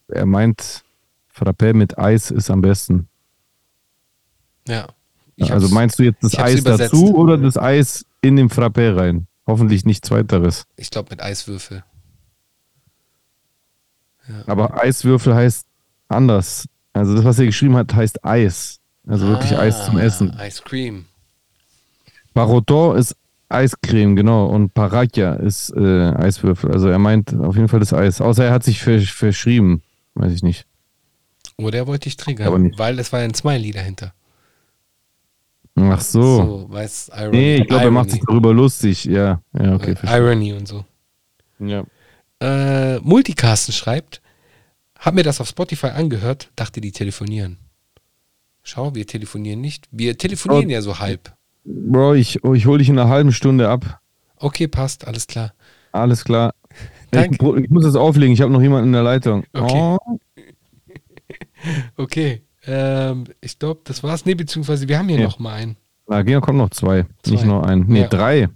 er meint, Frappé mit Eis ist am besten. Ja. Also meinst du jetzt das Eis übersetzt. dazu oder das Eis in dem Frappé rein? Hoffentlich nicht zweiteres. Ich glaube mit Eiswürfel. Aber Eiswürfel heißt anders. Also das, was er geschrieben hat, heißt Eis. Also wirklich Ah, Eis zum Essen. Ice Cream. Baroton ist Eiscreme, genau. Und Parakia ist äh, Eiswürfel. Also er meint auf jeden Fall das Eis. Außer er hat sich versch verschrieben. Weiß ich nicht. Oder er wollte dich triggern, weil es war ein Smiley dahinter. Ach so. So, weiß Irony. nee, ich glaube, er macht sich darüber lustig. Ja, ja, okay. Äh, verstehe. Irony und so. Ja. Äh, Multicasten schreibt, hab mir das auf Spotify angehört, dachte die telefonieren. Schau, wir telefonieren nicht. Wir telefonieren Oh. ja so halb. Bro, ich, oh, ich hole dich in einer halben Stunde ab. Okay, passt, alles klar. Alles klar. Danke. Ich, muss das auflegen. Ich habe noch jemanden in der Leitung. Okay. Oh. [laughs] Okay, ähm, ich glaube, das war's. Nee, beziehungsweise wir haben hier Ja. noch mal einen. Na, hier kommen noch zwei. Zwei. Nicht nur ein. Nee, Ja. drei.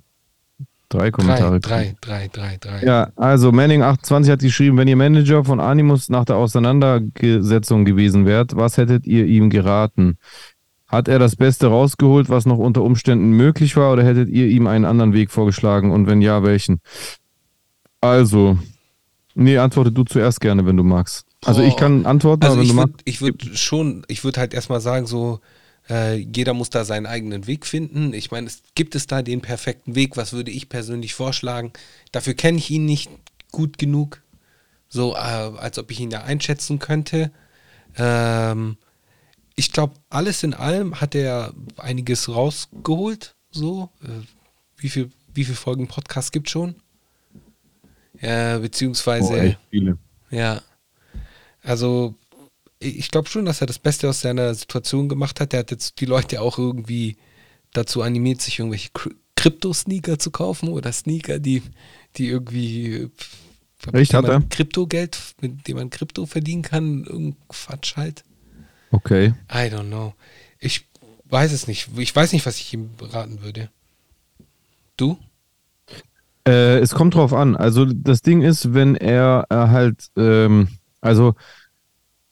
Drei Kommentare. Drei, drei, drei, drei, drei. Ja, also Manning28 hat geschrieben, wenn ihr Manager von Animus nach der Auseinandersetzung gewesen wärt, was hättet ihr ihm geraten? Hat er das Beste rausgeholt, was noch unter Umständen möglich war, oder hättet ihr ihm einen anderen Weg vorgeschlagen und wenn ja, welchen? Also, nee, antworte du zuerst gerne, wenn du magst. Also ich kann antworten, Also aber wenn ich du würde magst. ich würd schon, ich würde halt erstmal sagen, so, äh, jeder muss da seinen eigenen Weg finden. Ich meine, es gibt es da den perfekten Weg, was würde ich persönlich vorschlagen? Dafür kenne ich ihn nicht gut genug, so äh, als ob ich ihn da einschätzen könnte. Ähm, ich glaube, alles in allem hat er einiges rausgeholt. So, äh, wie viel, wie viele Folgen Podcast gibt schon? Ja, beziehungsweise. Oh, echt viele. Ja. Also, ich glaube schon, dass er das Beste aus seiner Situation gemacht hat. Er hat jetzt die Leute auch irgendwie dazu animiert, sich irgendwelche Kry- Krypto-Sneaker zu kaufen oder Sneaker, die, die irgendwie mit Echt, dem hat er? Kryptogeld, mit dem man Krypto verdienen kann, irgend Quatsch halt. Okay. I don't know. Ich weiß es nicht. Ich weiß nicht, was ich ihm raten würde. Du? Äh, es kommt drauf an. Also das Ding ist, wenn er äh, halt, ähm, also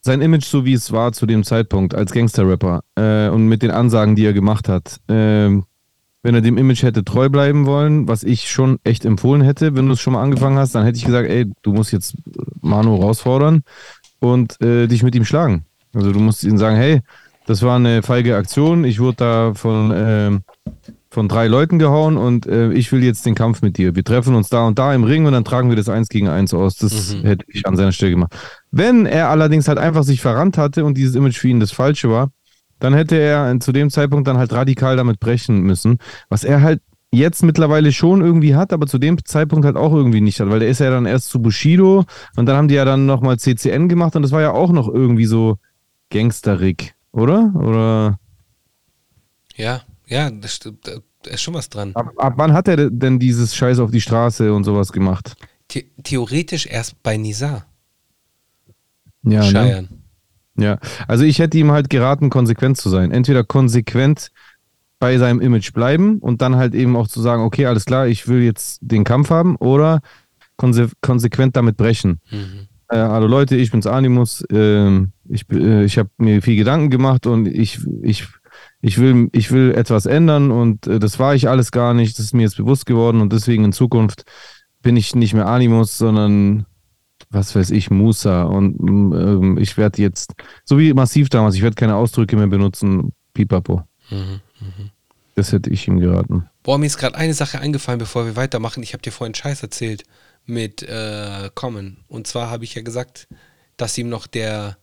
sein Image so wie es war zu dem Zeitpunkt als Gangster-Rapper äh, und mit den Ansagen, die er gemacht hat, ähm, wenn er dem Image hätte treu bleiben wollen, was ich schon echt empfohlen hätte, wenn du es schon mal angefangen hast, dann hätte ich gesagt, ey, du musst jetzt Manu herausfordern und äh, dich mit ihm schlagen. Also du musst ihm sagen, hey, das war eine feige Aktion, ich wurde da von, ähm, von drei Leuten gehauen und äh, ich will jetzt den Kampf mit dir. Wir treffen uns da und da im Ring und dann tragen wir das eins gegen eins aus. Das Mhm. hätte ich an seiner Stelle gemacht. Wenn er allerdings halt einfach sich verrannt hatte und dieses Image für ihn das Falsche war, dann hätte er zu dem Zeitpunkt dann halt radikal damit brechen müssen, was er halt jetzt mittlerweile schon irgendwie hat, aber zu dem Zeitpunkt halt auch irgendwie nicht hat, weil der ist ja dann erst zu Bushido und dann haben die ja dann nochmal CCN gemacht und das war ja auch noch irgendwie so gangsterig, oder? Oder Ja, ja, das stimmt. Da ist schon was dran. ab, ab wann hat er denn dieses Scheiß auf die Straße und sowas gemacht? The theoretisch erst bei Nisa. Ja, ne? Scheiern. Ja, also ich hätte ihm halt geraten, konsequent zu sein. Entweder konsequent bei seinem Image bleiben und dann halt eben auch zu sagen, okay, alles klar, ich will jetzt den Kampf haben oder konse konsequent damit brechen. Mhm. Äh, hallo Leute, ich bin's Animus. ähm, ich äh, ich habe mir viel Gedanken gemacht und ich, ich, ich, will, ich will etwas ändern und äh, das war ich alles gar nicht. Das ist mir jetzt bewusst geworden und deswegen in Zukunft bin ich nicht mehr Animus, sondern was weiß ich, Musa. Und mm, ähm, ich werde jetzt, so wie massiv damals, ich werde keine Ausdrücke mehr benutzen. Pipapo. Mhm. Das hätte ich ihm geraten. Boah, mir ist gerade eine Sache eingefallen, bevor wir weitermachen. Ich habe dir vorhin Scheiß erzählt mit äh, Common. Und zwar habe ich ja gesagt, dass ihm noch der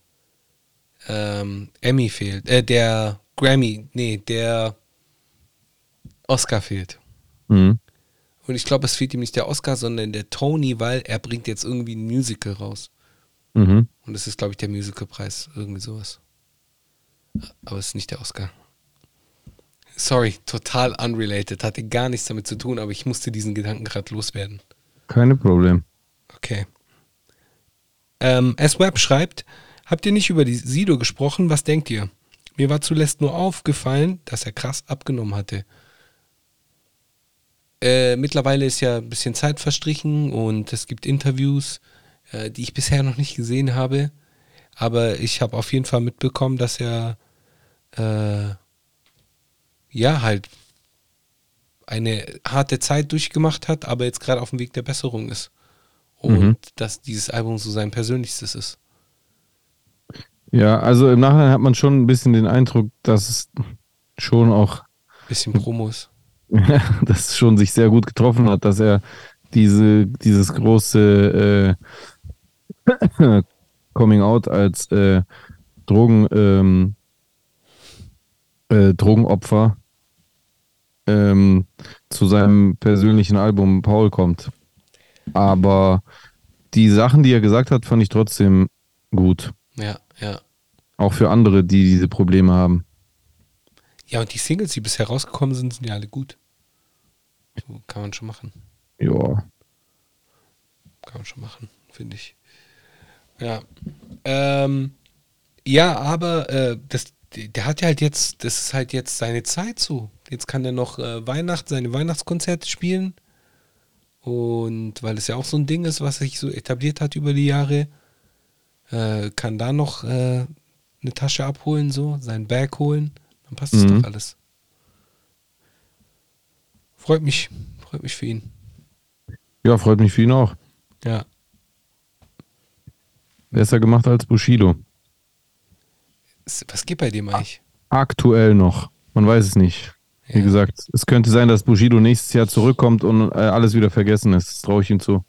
ähm, Emmy fehlt. Äh, der Grammy, nee, der Oscar fehlt. Mhm. Und ich glaube, es fehlt ihm nicht der Oscar, sondern der Tony, weil er bringt jetzt irgendwie ein Musical raus. Mhm. Und das ist, glaube ich, der Musicalpreis. Irgendwie sowas. Aber es ist nicht der Oscar. Sorry, total unrelated. Hatte gar nichts damit zu tun, aber ich musste diesen Gedanken gerade loswerden. Keine Problem. Okay. Ähm, S-Web schreibt, habt ihr nicht über die Sido gesprochen? Was denkt ihr? Mir war zuletzt nur aufgefallen, dass er krass abgenommen hatte. Äh, mittlerweile ist ja ein bisschen Zeit verstrichen und es gibt Interviews, äh, die ich bisher noch nicht gesehen habe. Aber ich habe auf jeden Fall mitbekommen, dass er äh, ja halt eine harte Zeit durchgemacht hat, aber jetzt gerade auf dem Weg der Besserung ist. Und Mhm. dass dieses Album so sein persönlichstes ist. Ja, also im Nachhinein hat man schon ein bisschen den Eindruck, dass es schon auch Bisschen Promos. [laughs] dass es schon sich sehr gut getroffen hat, dass er diese, dieses große äh, [coughs] Coming Out als äh, Drogen, ähm, äh, Drogenopfer ähm, zu seinem persönlichen Album Paul kommt. Aber die Sachen, die er gesagt hat, fand ich trotzdem gut. Ja, ja. Auch für andere, die diese Probleme haben. Ja, und die Singles, die bisher rausgekommen sind, sind ja alle gut. So kann man schon machen. Ja. Kann man schon machen, finde ich. Ja. Ähm, ja, aber äh, das, der hat ja halt jetzt, das ist halt jetzt seine Zeit so. Jetzt kann er noch äh, Weihnacht, seine Weihnachtskonzerte spielen. Und weil es ja auch so ein Ding ist, was sich so etabliert hat über die Jahre, äh, kann da noch äh, eine Tasche abholen, so, sein Bag holen, dann passt es Mhm. doch alles. Freut mich, freut mich für ihn. Ja, freut mich für ihn auch. Ja. Besser gemacht als Bushido. Was geht bei dem eigentlich? Aktuell noch. Man weiß es nicht. Wie Ja. gesagt, es könnte sein, dass Bushido nächstes Jahr zurückkommt und äh, alles wieder vergessen ist. Das traue ich ihm zu.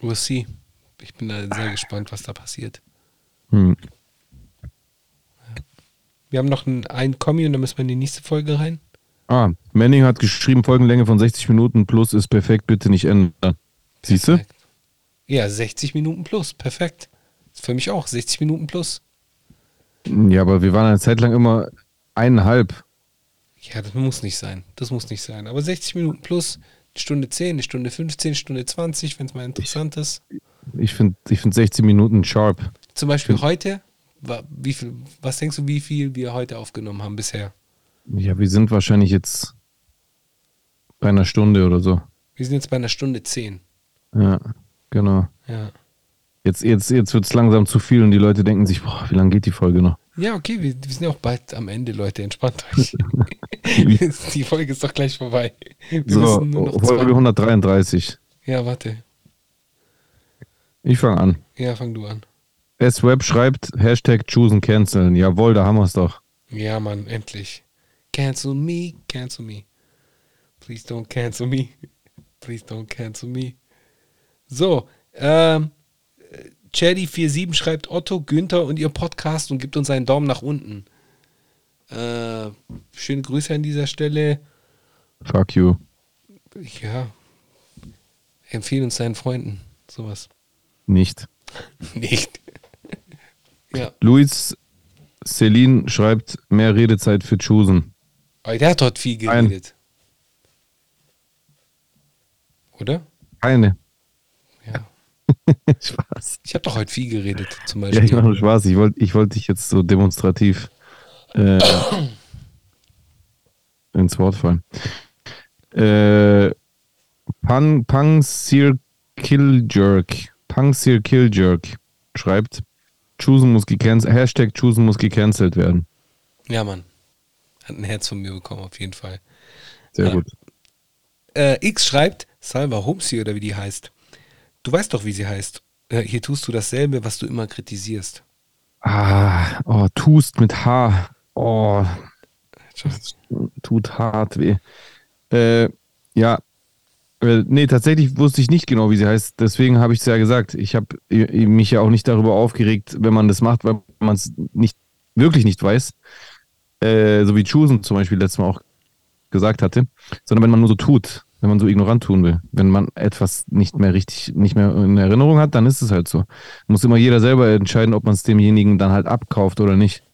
We'll see. Ich bin da sehr gespannt, was da passiert. Hm. Wir haben noch ein, ein Kommi und dann müssen wir in die nächste Folge rein. Ah, Manning hat geschrieben, Folgenlänge von 60 Minuten plus ist perfekt, bitte nicht ändern. Siehst du? Ja, 60 Minuten plus. Perfekt. Ist für mich auch 60 Minuten plus. Ja, aber wir waren eine Zeit lang immer eineinhalb. Ja, das muss nicht sein. Das muss nicht sein. Aber 60 Minuten plus, Stunde 10, eine Stunde 15, eine Stunde 20, wenn es mal interessant ist. Ich finde ich find 60 Minuten sharp. Zum Beispiel heute, wie viel, was denkst du, wie viel wir heute aufgenommen haben bisher? Ja, wir sind wahrscheinlich jetzt bei einer Stunde oder so. Wir sind jetzt bei einer Stunde 10. Ja, genau. Ja. Jetzt, jetzt, jetzt wird es langsam zu viel und die Leute denken sich, boah, wie lange geht die Folge noch? Ja, okay, wir, wir sind ja auch bald am Ende, Leute. Entspannt [laughs] euch. die Folge ist doch gleich vorbei. Wir So, Folge zwei. 133. Ja, warte. Ich fange an. Ja, fang du an. S-Web schreibt Hashtag choosen canceln. Jawohl, da haben wir es doch. Ja, Mann, endlich. Cancel me, cancel me. Please don't cancel me. [laughs] Please don't cancel me. So, ähm, Chaddy47 schreibt Otto, Günther und ihr Podcast und gibt uns einen Daumen nach unten. Äh, schöne Grüße an dieser Stelle. Fuck you. Ja, empfehlen uns deinen Freunden. Sowas. Nicht. [laughs] Nicht. ja, Luis Celine schreibt mehr Redezeit für choosen. aber der hat dort viel geredet. Oder? Keine. Ja. [laughs] Spaß. Ich habe doch heute viel geredet, zum Ja, Beispiel. ich mache nur Spaß. Ich wollte ich wollt dich jetzt so demonstrativ äh, ins Wort fallen. Äh, Pang, Pang Sir Killjerk. Pang Sir Killjerk schreibt, Choosen muss gecancelt, Hashtag Choosen muss gecancelt werden. Ja, Mann. Hat ein Herz von mir bekommen, auf jeden Fall. Sehr Ja. gut. Äh, X schreibt, Salva Homsi oder wie die heißt. Du weißt doch, wie sie heißt. Äh, hier tust du dasselbe, was du immer kritisierst. Ah, oh, tust mit H. Oh, tut hart weh. Äh, ja, äh, nee, tatsächlich wusste ich nicht genau, wie sie heißt. Deswegen habe ich es ja gesagt. Ich habe äh, mich ja auch nicht darüber aufgeregt, wenn man das macht, weil man es nicht wirklich nicht weiß. Äh, so wie Chusen zum Beispiel letztes Mal auch gesagt hatte, sondern wenn man nur so tut, wenn man so ignorant tun will. Wenn man etwas nicht mehr richtig, nicht mehr in Erinnerung hat, dann ist es halt so. Muss immer jeder selber entscheiden, ob man es demjenigen dann halt abkauft oder nicht.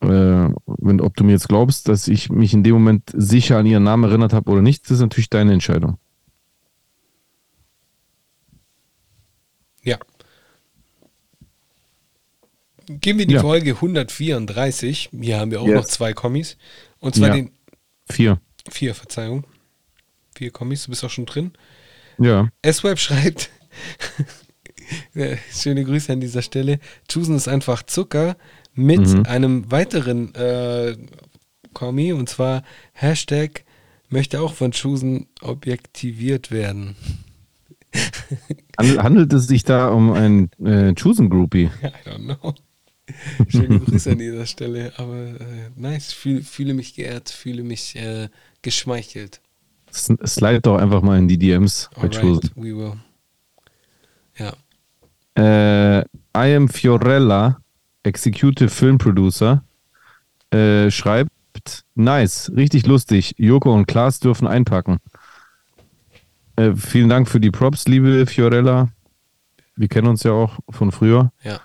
Äh, wenn, ob du mir jetzt glaubst, dass ich mich in dem Moment sicher an ihren Namen erinnert habe oder nicht, das ist natürlich deine Entscheidung. Ja. Gehen wir die Ja. Folge 134. Hier haben wir auch Yes. noch zwei Kommis. Und zwar Ja. den Vier. vier, Verzeihung. Vier Kommis, du bist auch schon drin. Ja. S-Web schreibt, [laughs] schöne Grüße an dieser Stelle. Chusen ist einfach Zucker mit Mhm. einem weiteren äh, Kommi und zwar Hashtag möchte auch von Chusen objektiviert werden. Handel, handelt es sich da um ein äh, Chosen-Groupie? [laughs] I don't know. Schöne Grüße an dieser Stelle, aber äh, nice, fühl, fühle mich geehrt, fühle mich äh, geschmeichelt. S- Slide doch einfach mal in die DMs bei Chosen. we will. Ja, Äh, I am Fiorella, Executive Film Producer, äh, schreibt, nice, richtig lustig. Joko und Klaas dürfen einpacken. Äh, vielen Dank für die Props, liebe Fiorella. Wir kennen uns ja auch von früher. ja,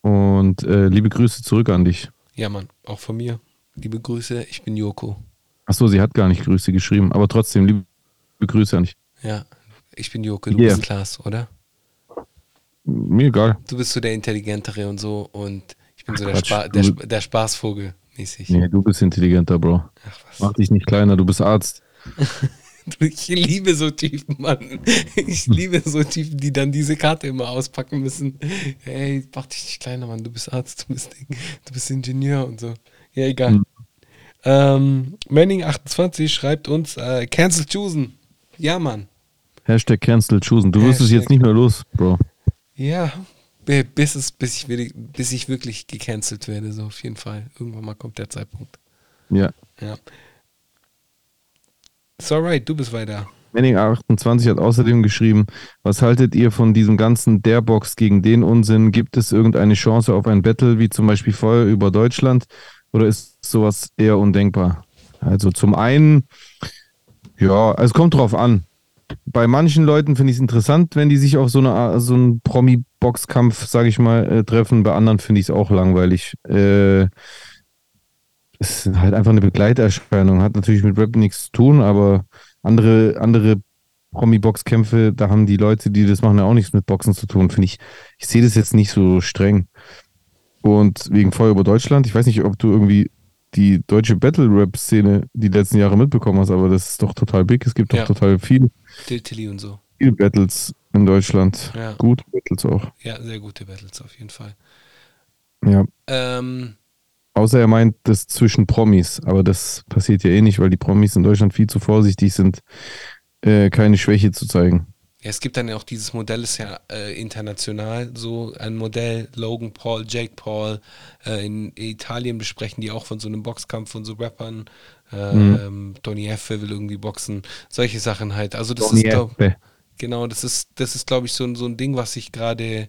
Und äh, liebe Grüße zurück an dich. ja, Mann, auch von mir. Liebe Grüße, ich bin Joko. Achso, sie hat gar nicht Grüße geschrieben, aber trotzdem liebe Grüße an dich. Ja, ich bin Joko, du Yeah. bist Klaas, oder? Mir egal. Du bist so der Intelligentere und so und ich bin so der, Quatsch, Spa der, der Spaßvogel mäßig. Nee, du bist intelligenter, Bro. Ach was. Mach dich nicht kleiner, du bist Arzt. [laughs] Ich liebe so Typen, Mann. Ich liebe so Typen, die dann diese Karte immer auspacken müssen. Hey, mach dich nicht kleiner, Mann. Du bist Arzt, du bist, du bist Ingenieur und so. Ja, egal. Mhm. Ähm, Manning28 schreibt uns, äh, cancel choosen. Ja, Mann. Hashtag cancel choosen. Du wirst es jetzt nicht mehr los, Bro. Ja, bis, es, bis, ich, bis ich wirklich gecancelt werde, so auf jeden Fall. Irgendwann mal kommt der Zeitpunkt. Ja. Ja. It's alright, du bist weiter. Manning28 hat außerdem geschrieben, was haltet ihr von diesem ganzen der Box gegen den Unsinn? Gibt es irgendeine Chance auf ein Battle, wie zum Beispiel Feuer über Deutschland? Oder ist sowas eher undenkbar? Also zum einen, ja, es kommt drauf an. Bei manchen Leuten finde ich es interessant, wenn die sich auf so, eine, so einen Promi-Boxkampf, sage ich mal, äh, treffen. Bei anderen finde ich es auch langweilig. Äh, es ist halt einfach eine Begleiterscheinung. Hat natürlich mit Rap nichts zu tun, aber andere, andere Promi-Boxkämpfe, da haben die Leute, die das machen, ja auch nichts mit Boxen zu tun. Finde ich, ich sehe das jetzt nicht so streng. Und wegen Feuer über Deutschland, ich weiß nicht, ob du irgendwie die deutsche Battle-Rap-Szene die letzten Jahre mitbekommen hast, aber das ist doch total big. Es gibt doch ja. total viel. Diltily und so. Viele Battles in Deutschland. Ja. Gute Battles auch. Ja, sehr gute Battles auf jeden Fall. Ja. Ähm, Außer er meint das zwischen Promis, aber das passiert ja eh nicht, weil die Promis in Deutschland viel zu vorsichtig sind, äh, keine Schwäche zu zeigen. Ja, es gibt dann ja auch dieses Modell, ist ja äh, international so ein Modell, Logan Paul, Jake Paul, äh, in Italien besprechen die auch von so einem Boxkampf von so Rappern. Mhm. Donny Effe will irgendwie boxen, solche Sachen halt. Also das Donny ist glaub, genau, das ist, das ist, glaube ich, so, so ein Ding, was sich gerade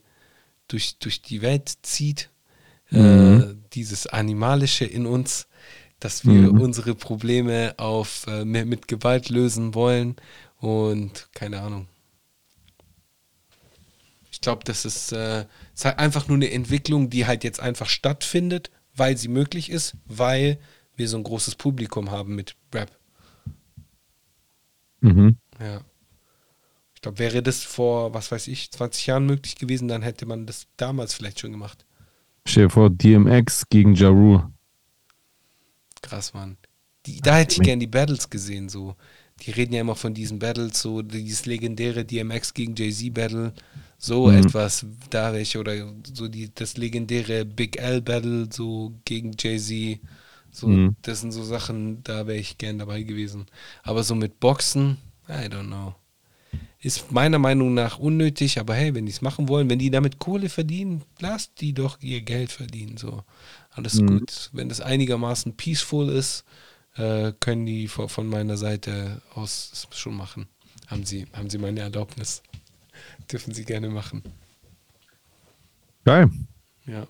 durch, durch die Welt zieht. Äh, mhm. Äh, dieses Animalische in uns, dass wir mhm. unsere Probleme auf, äh, mit Gewalt lösen wollen und keine Ahnung glaube, das ist, äh, ist halt einfach nur eine Entwicklung, die halt jetzt einfach stattfindet, weil sie möglich ist, weil wir so ein großes Publikum haben mit Rap. Mhm. Ja. Ich glaube, wäre das vor, was weiß ich, 20 Jahren möglich gewesen, dann hätte man das damals vielleicht schon gemacht. Stell dir vor, DMX gegen Ja Rule. Krass, Mann. Die, da hätte ich gern die Battles gesehen, so. Die reden ja immer von diesen Battles, so dieses legendäre DMX gegen Jay-Z Battle. So mhm. etwas, da welche, oder so die, das legendäre Big L Battle, so gegen Jay-Z. So, mhm. das sind so Sachen, da wäre ich gern dabei gewesen. Aber so mit Boxen, I don't know. Ist meiner Meinung nach unnötig, aber hey, wenn die es machen wollen, wenn die damit Kohle verdienen, lasst die doch ihr Geld verdienen. So, alles mhm. gut. Wenn das einigermaßen peaceful ist, äh, können die von meiner Seite aus schon machen. Haben sie, haben sie meine Erlaubnis. [laughs] Dürfen Sie gerne machen. Geil. Ja.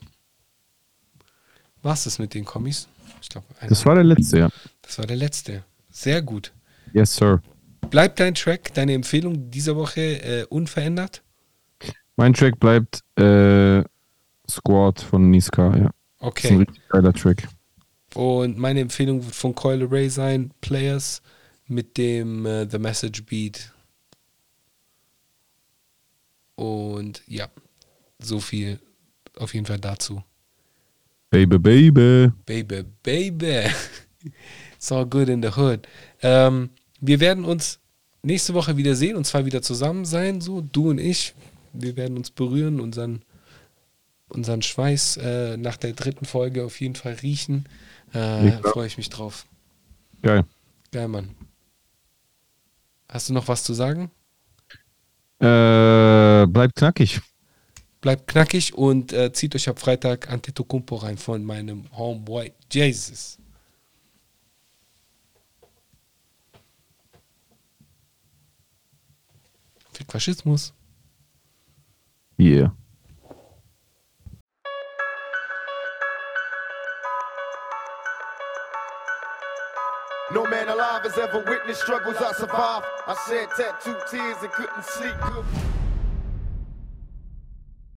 War's das mit den Kommis? Ich glaube, das war der letzte, ja. Das war der letzte. Sehr gut. Yes, sir. Bleibt dein Track, deine Empfehlung dieser Woche äh, unverändert? Mein Track bleibt äh, Squad von Niska, ja. Okay. Das ist ein richtig geiler Track. Und meine Empfehlung wird von Coil Ray sein, Players mit dem äh, The Message Beat und ja, so viel auf jeden Fall dazu. Baby, baby. Baby, baby. [laughs] It's all good in the hood. Ähm, wir werden uns nächste Woche wieder sehen und zwar wieder zusammen sein, so du und ich. Wir werden uns berühren, unseren, unseren Schweiß äh, nach der dritten Folge auf jeden Fall riechen. Äh, Freue ich mich drauf. Geil. Geil, Mann. Hast du noch was zu sagen? Äh, bleibt knackig. Bleibt knackig und äh, zieht euch ab Freitag Antetokounmpo rein von meinem Homeboy Jesus. Fick Faschismus. Yeah. No man alive has ever witnessed struggles I survived. I shed tattooed tears and couldn't sleep good.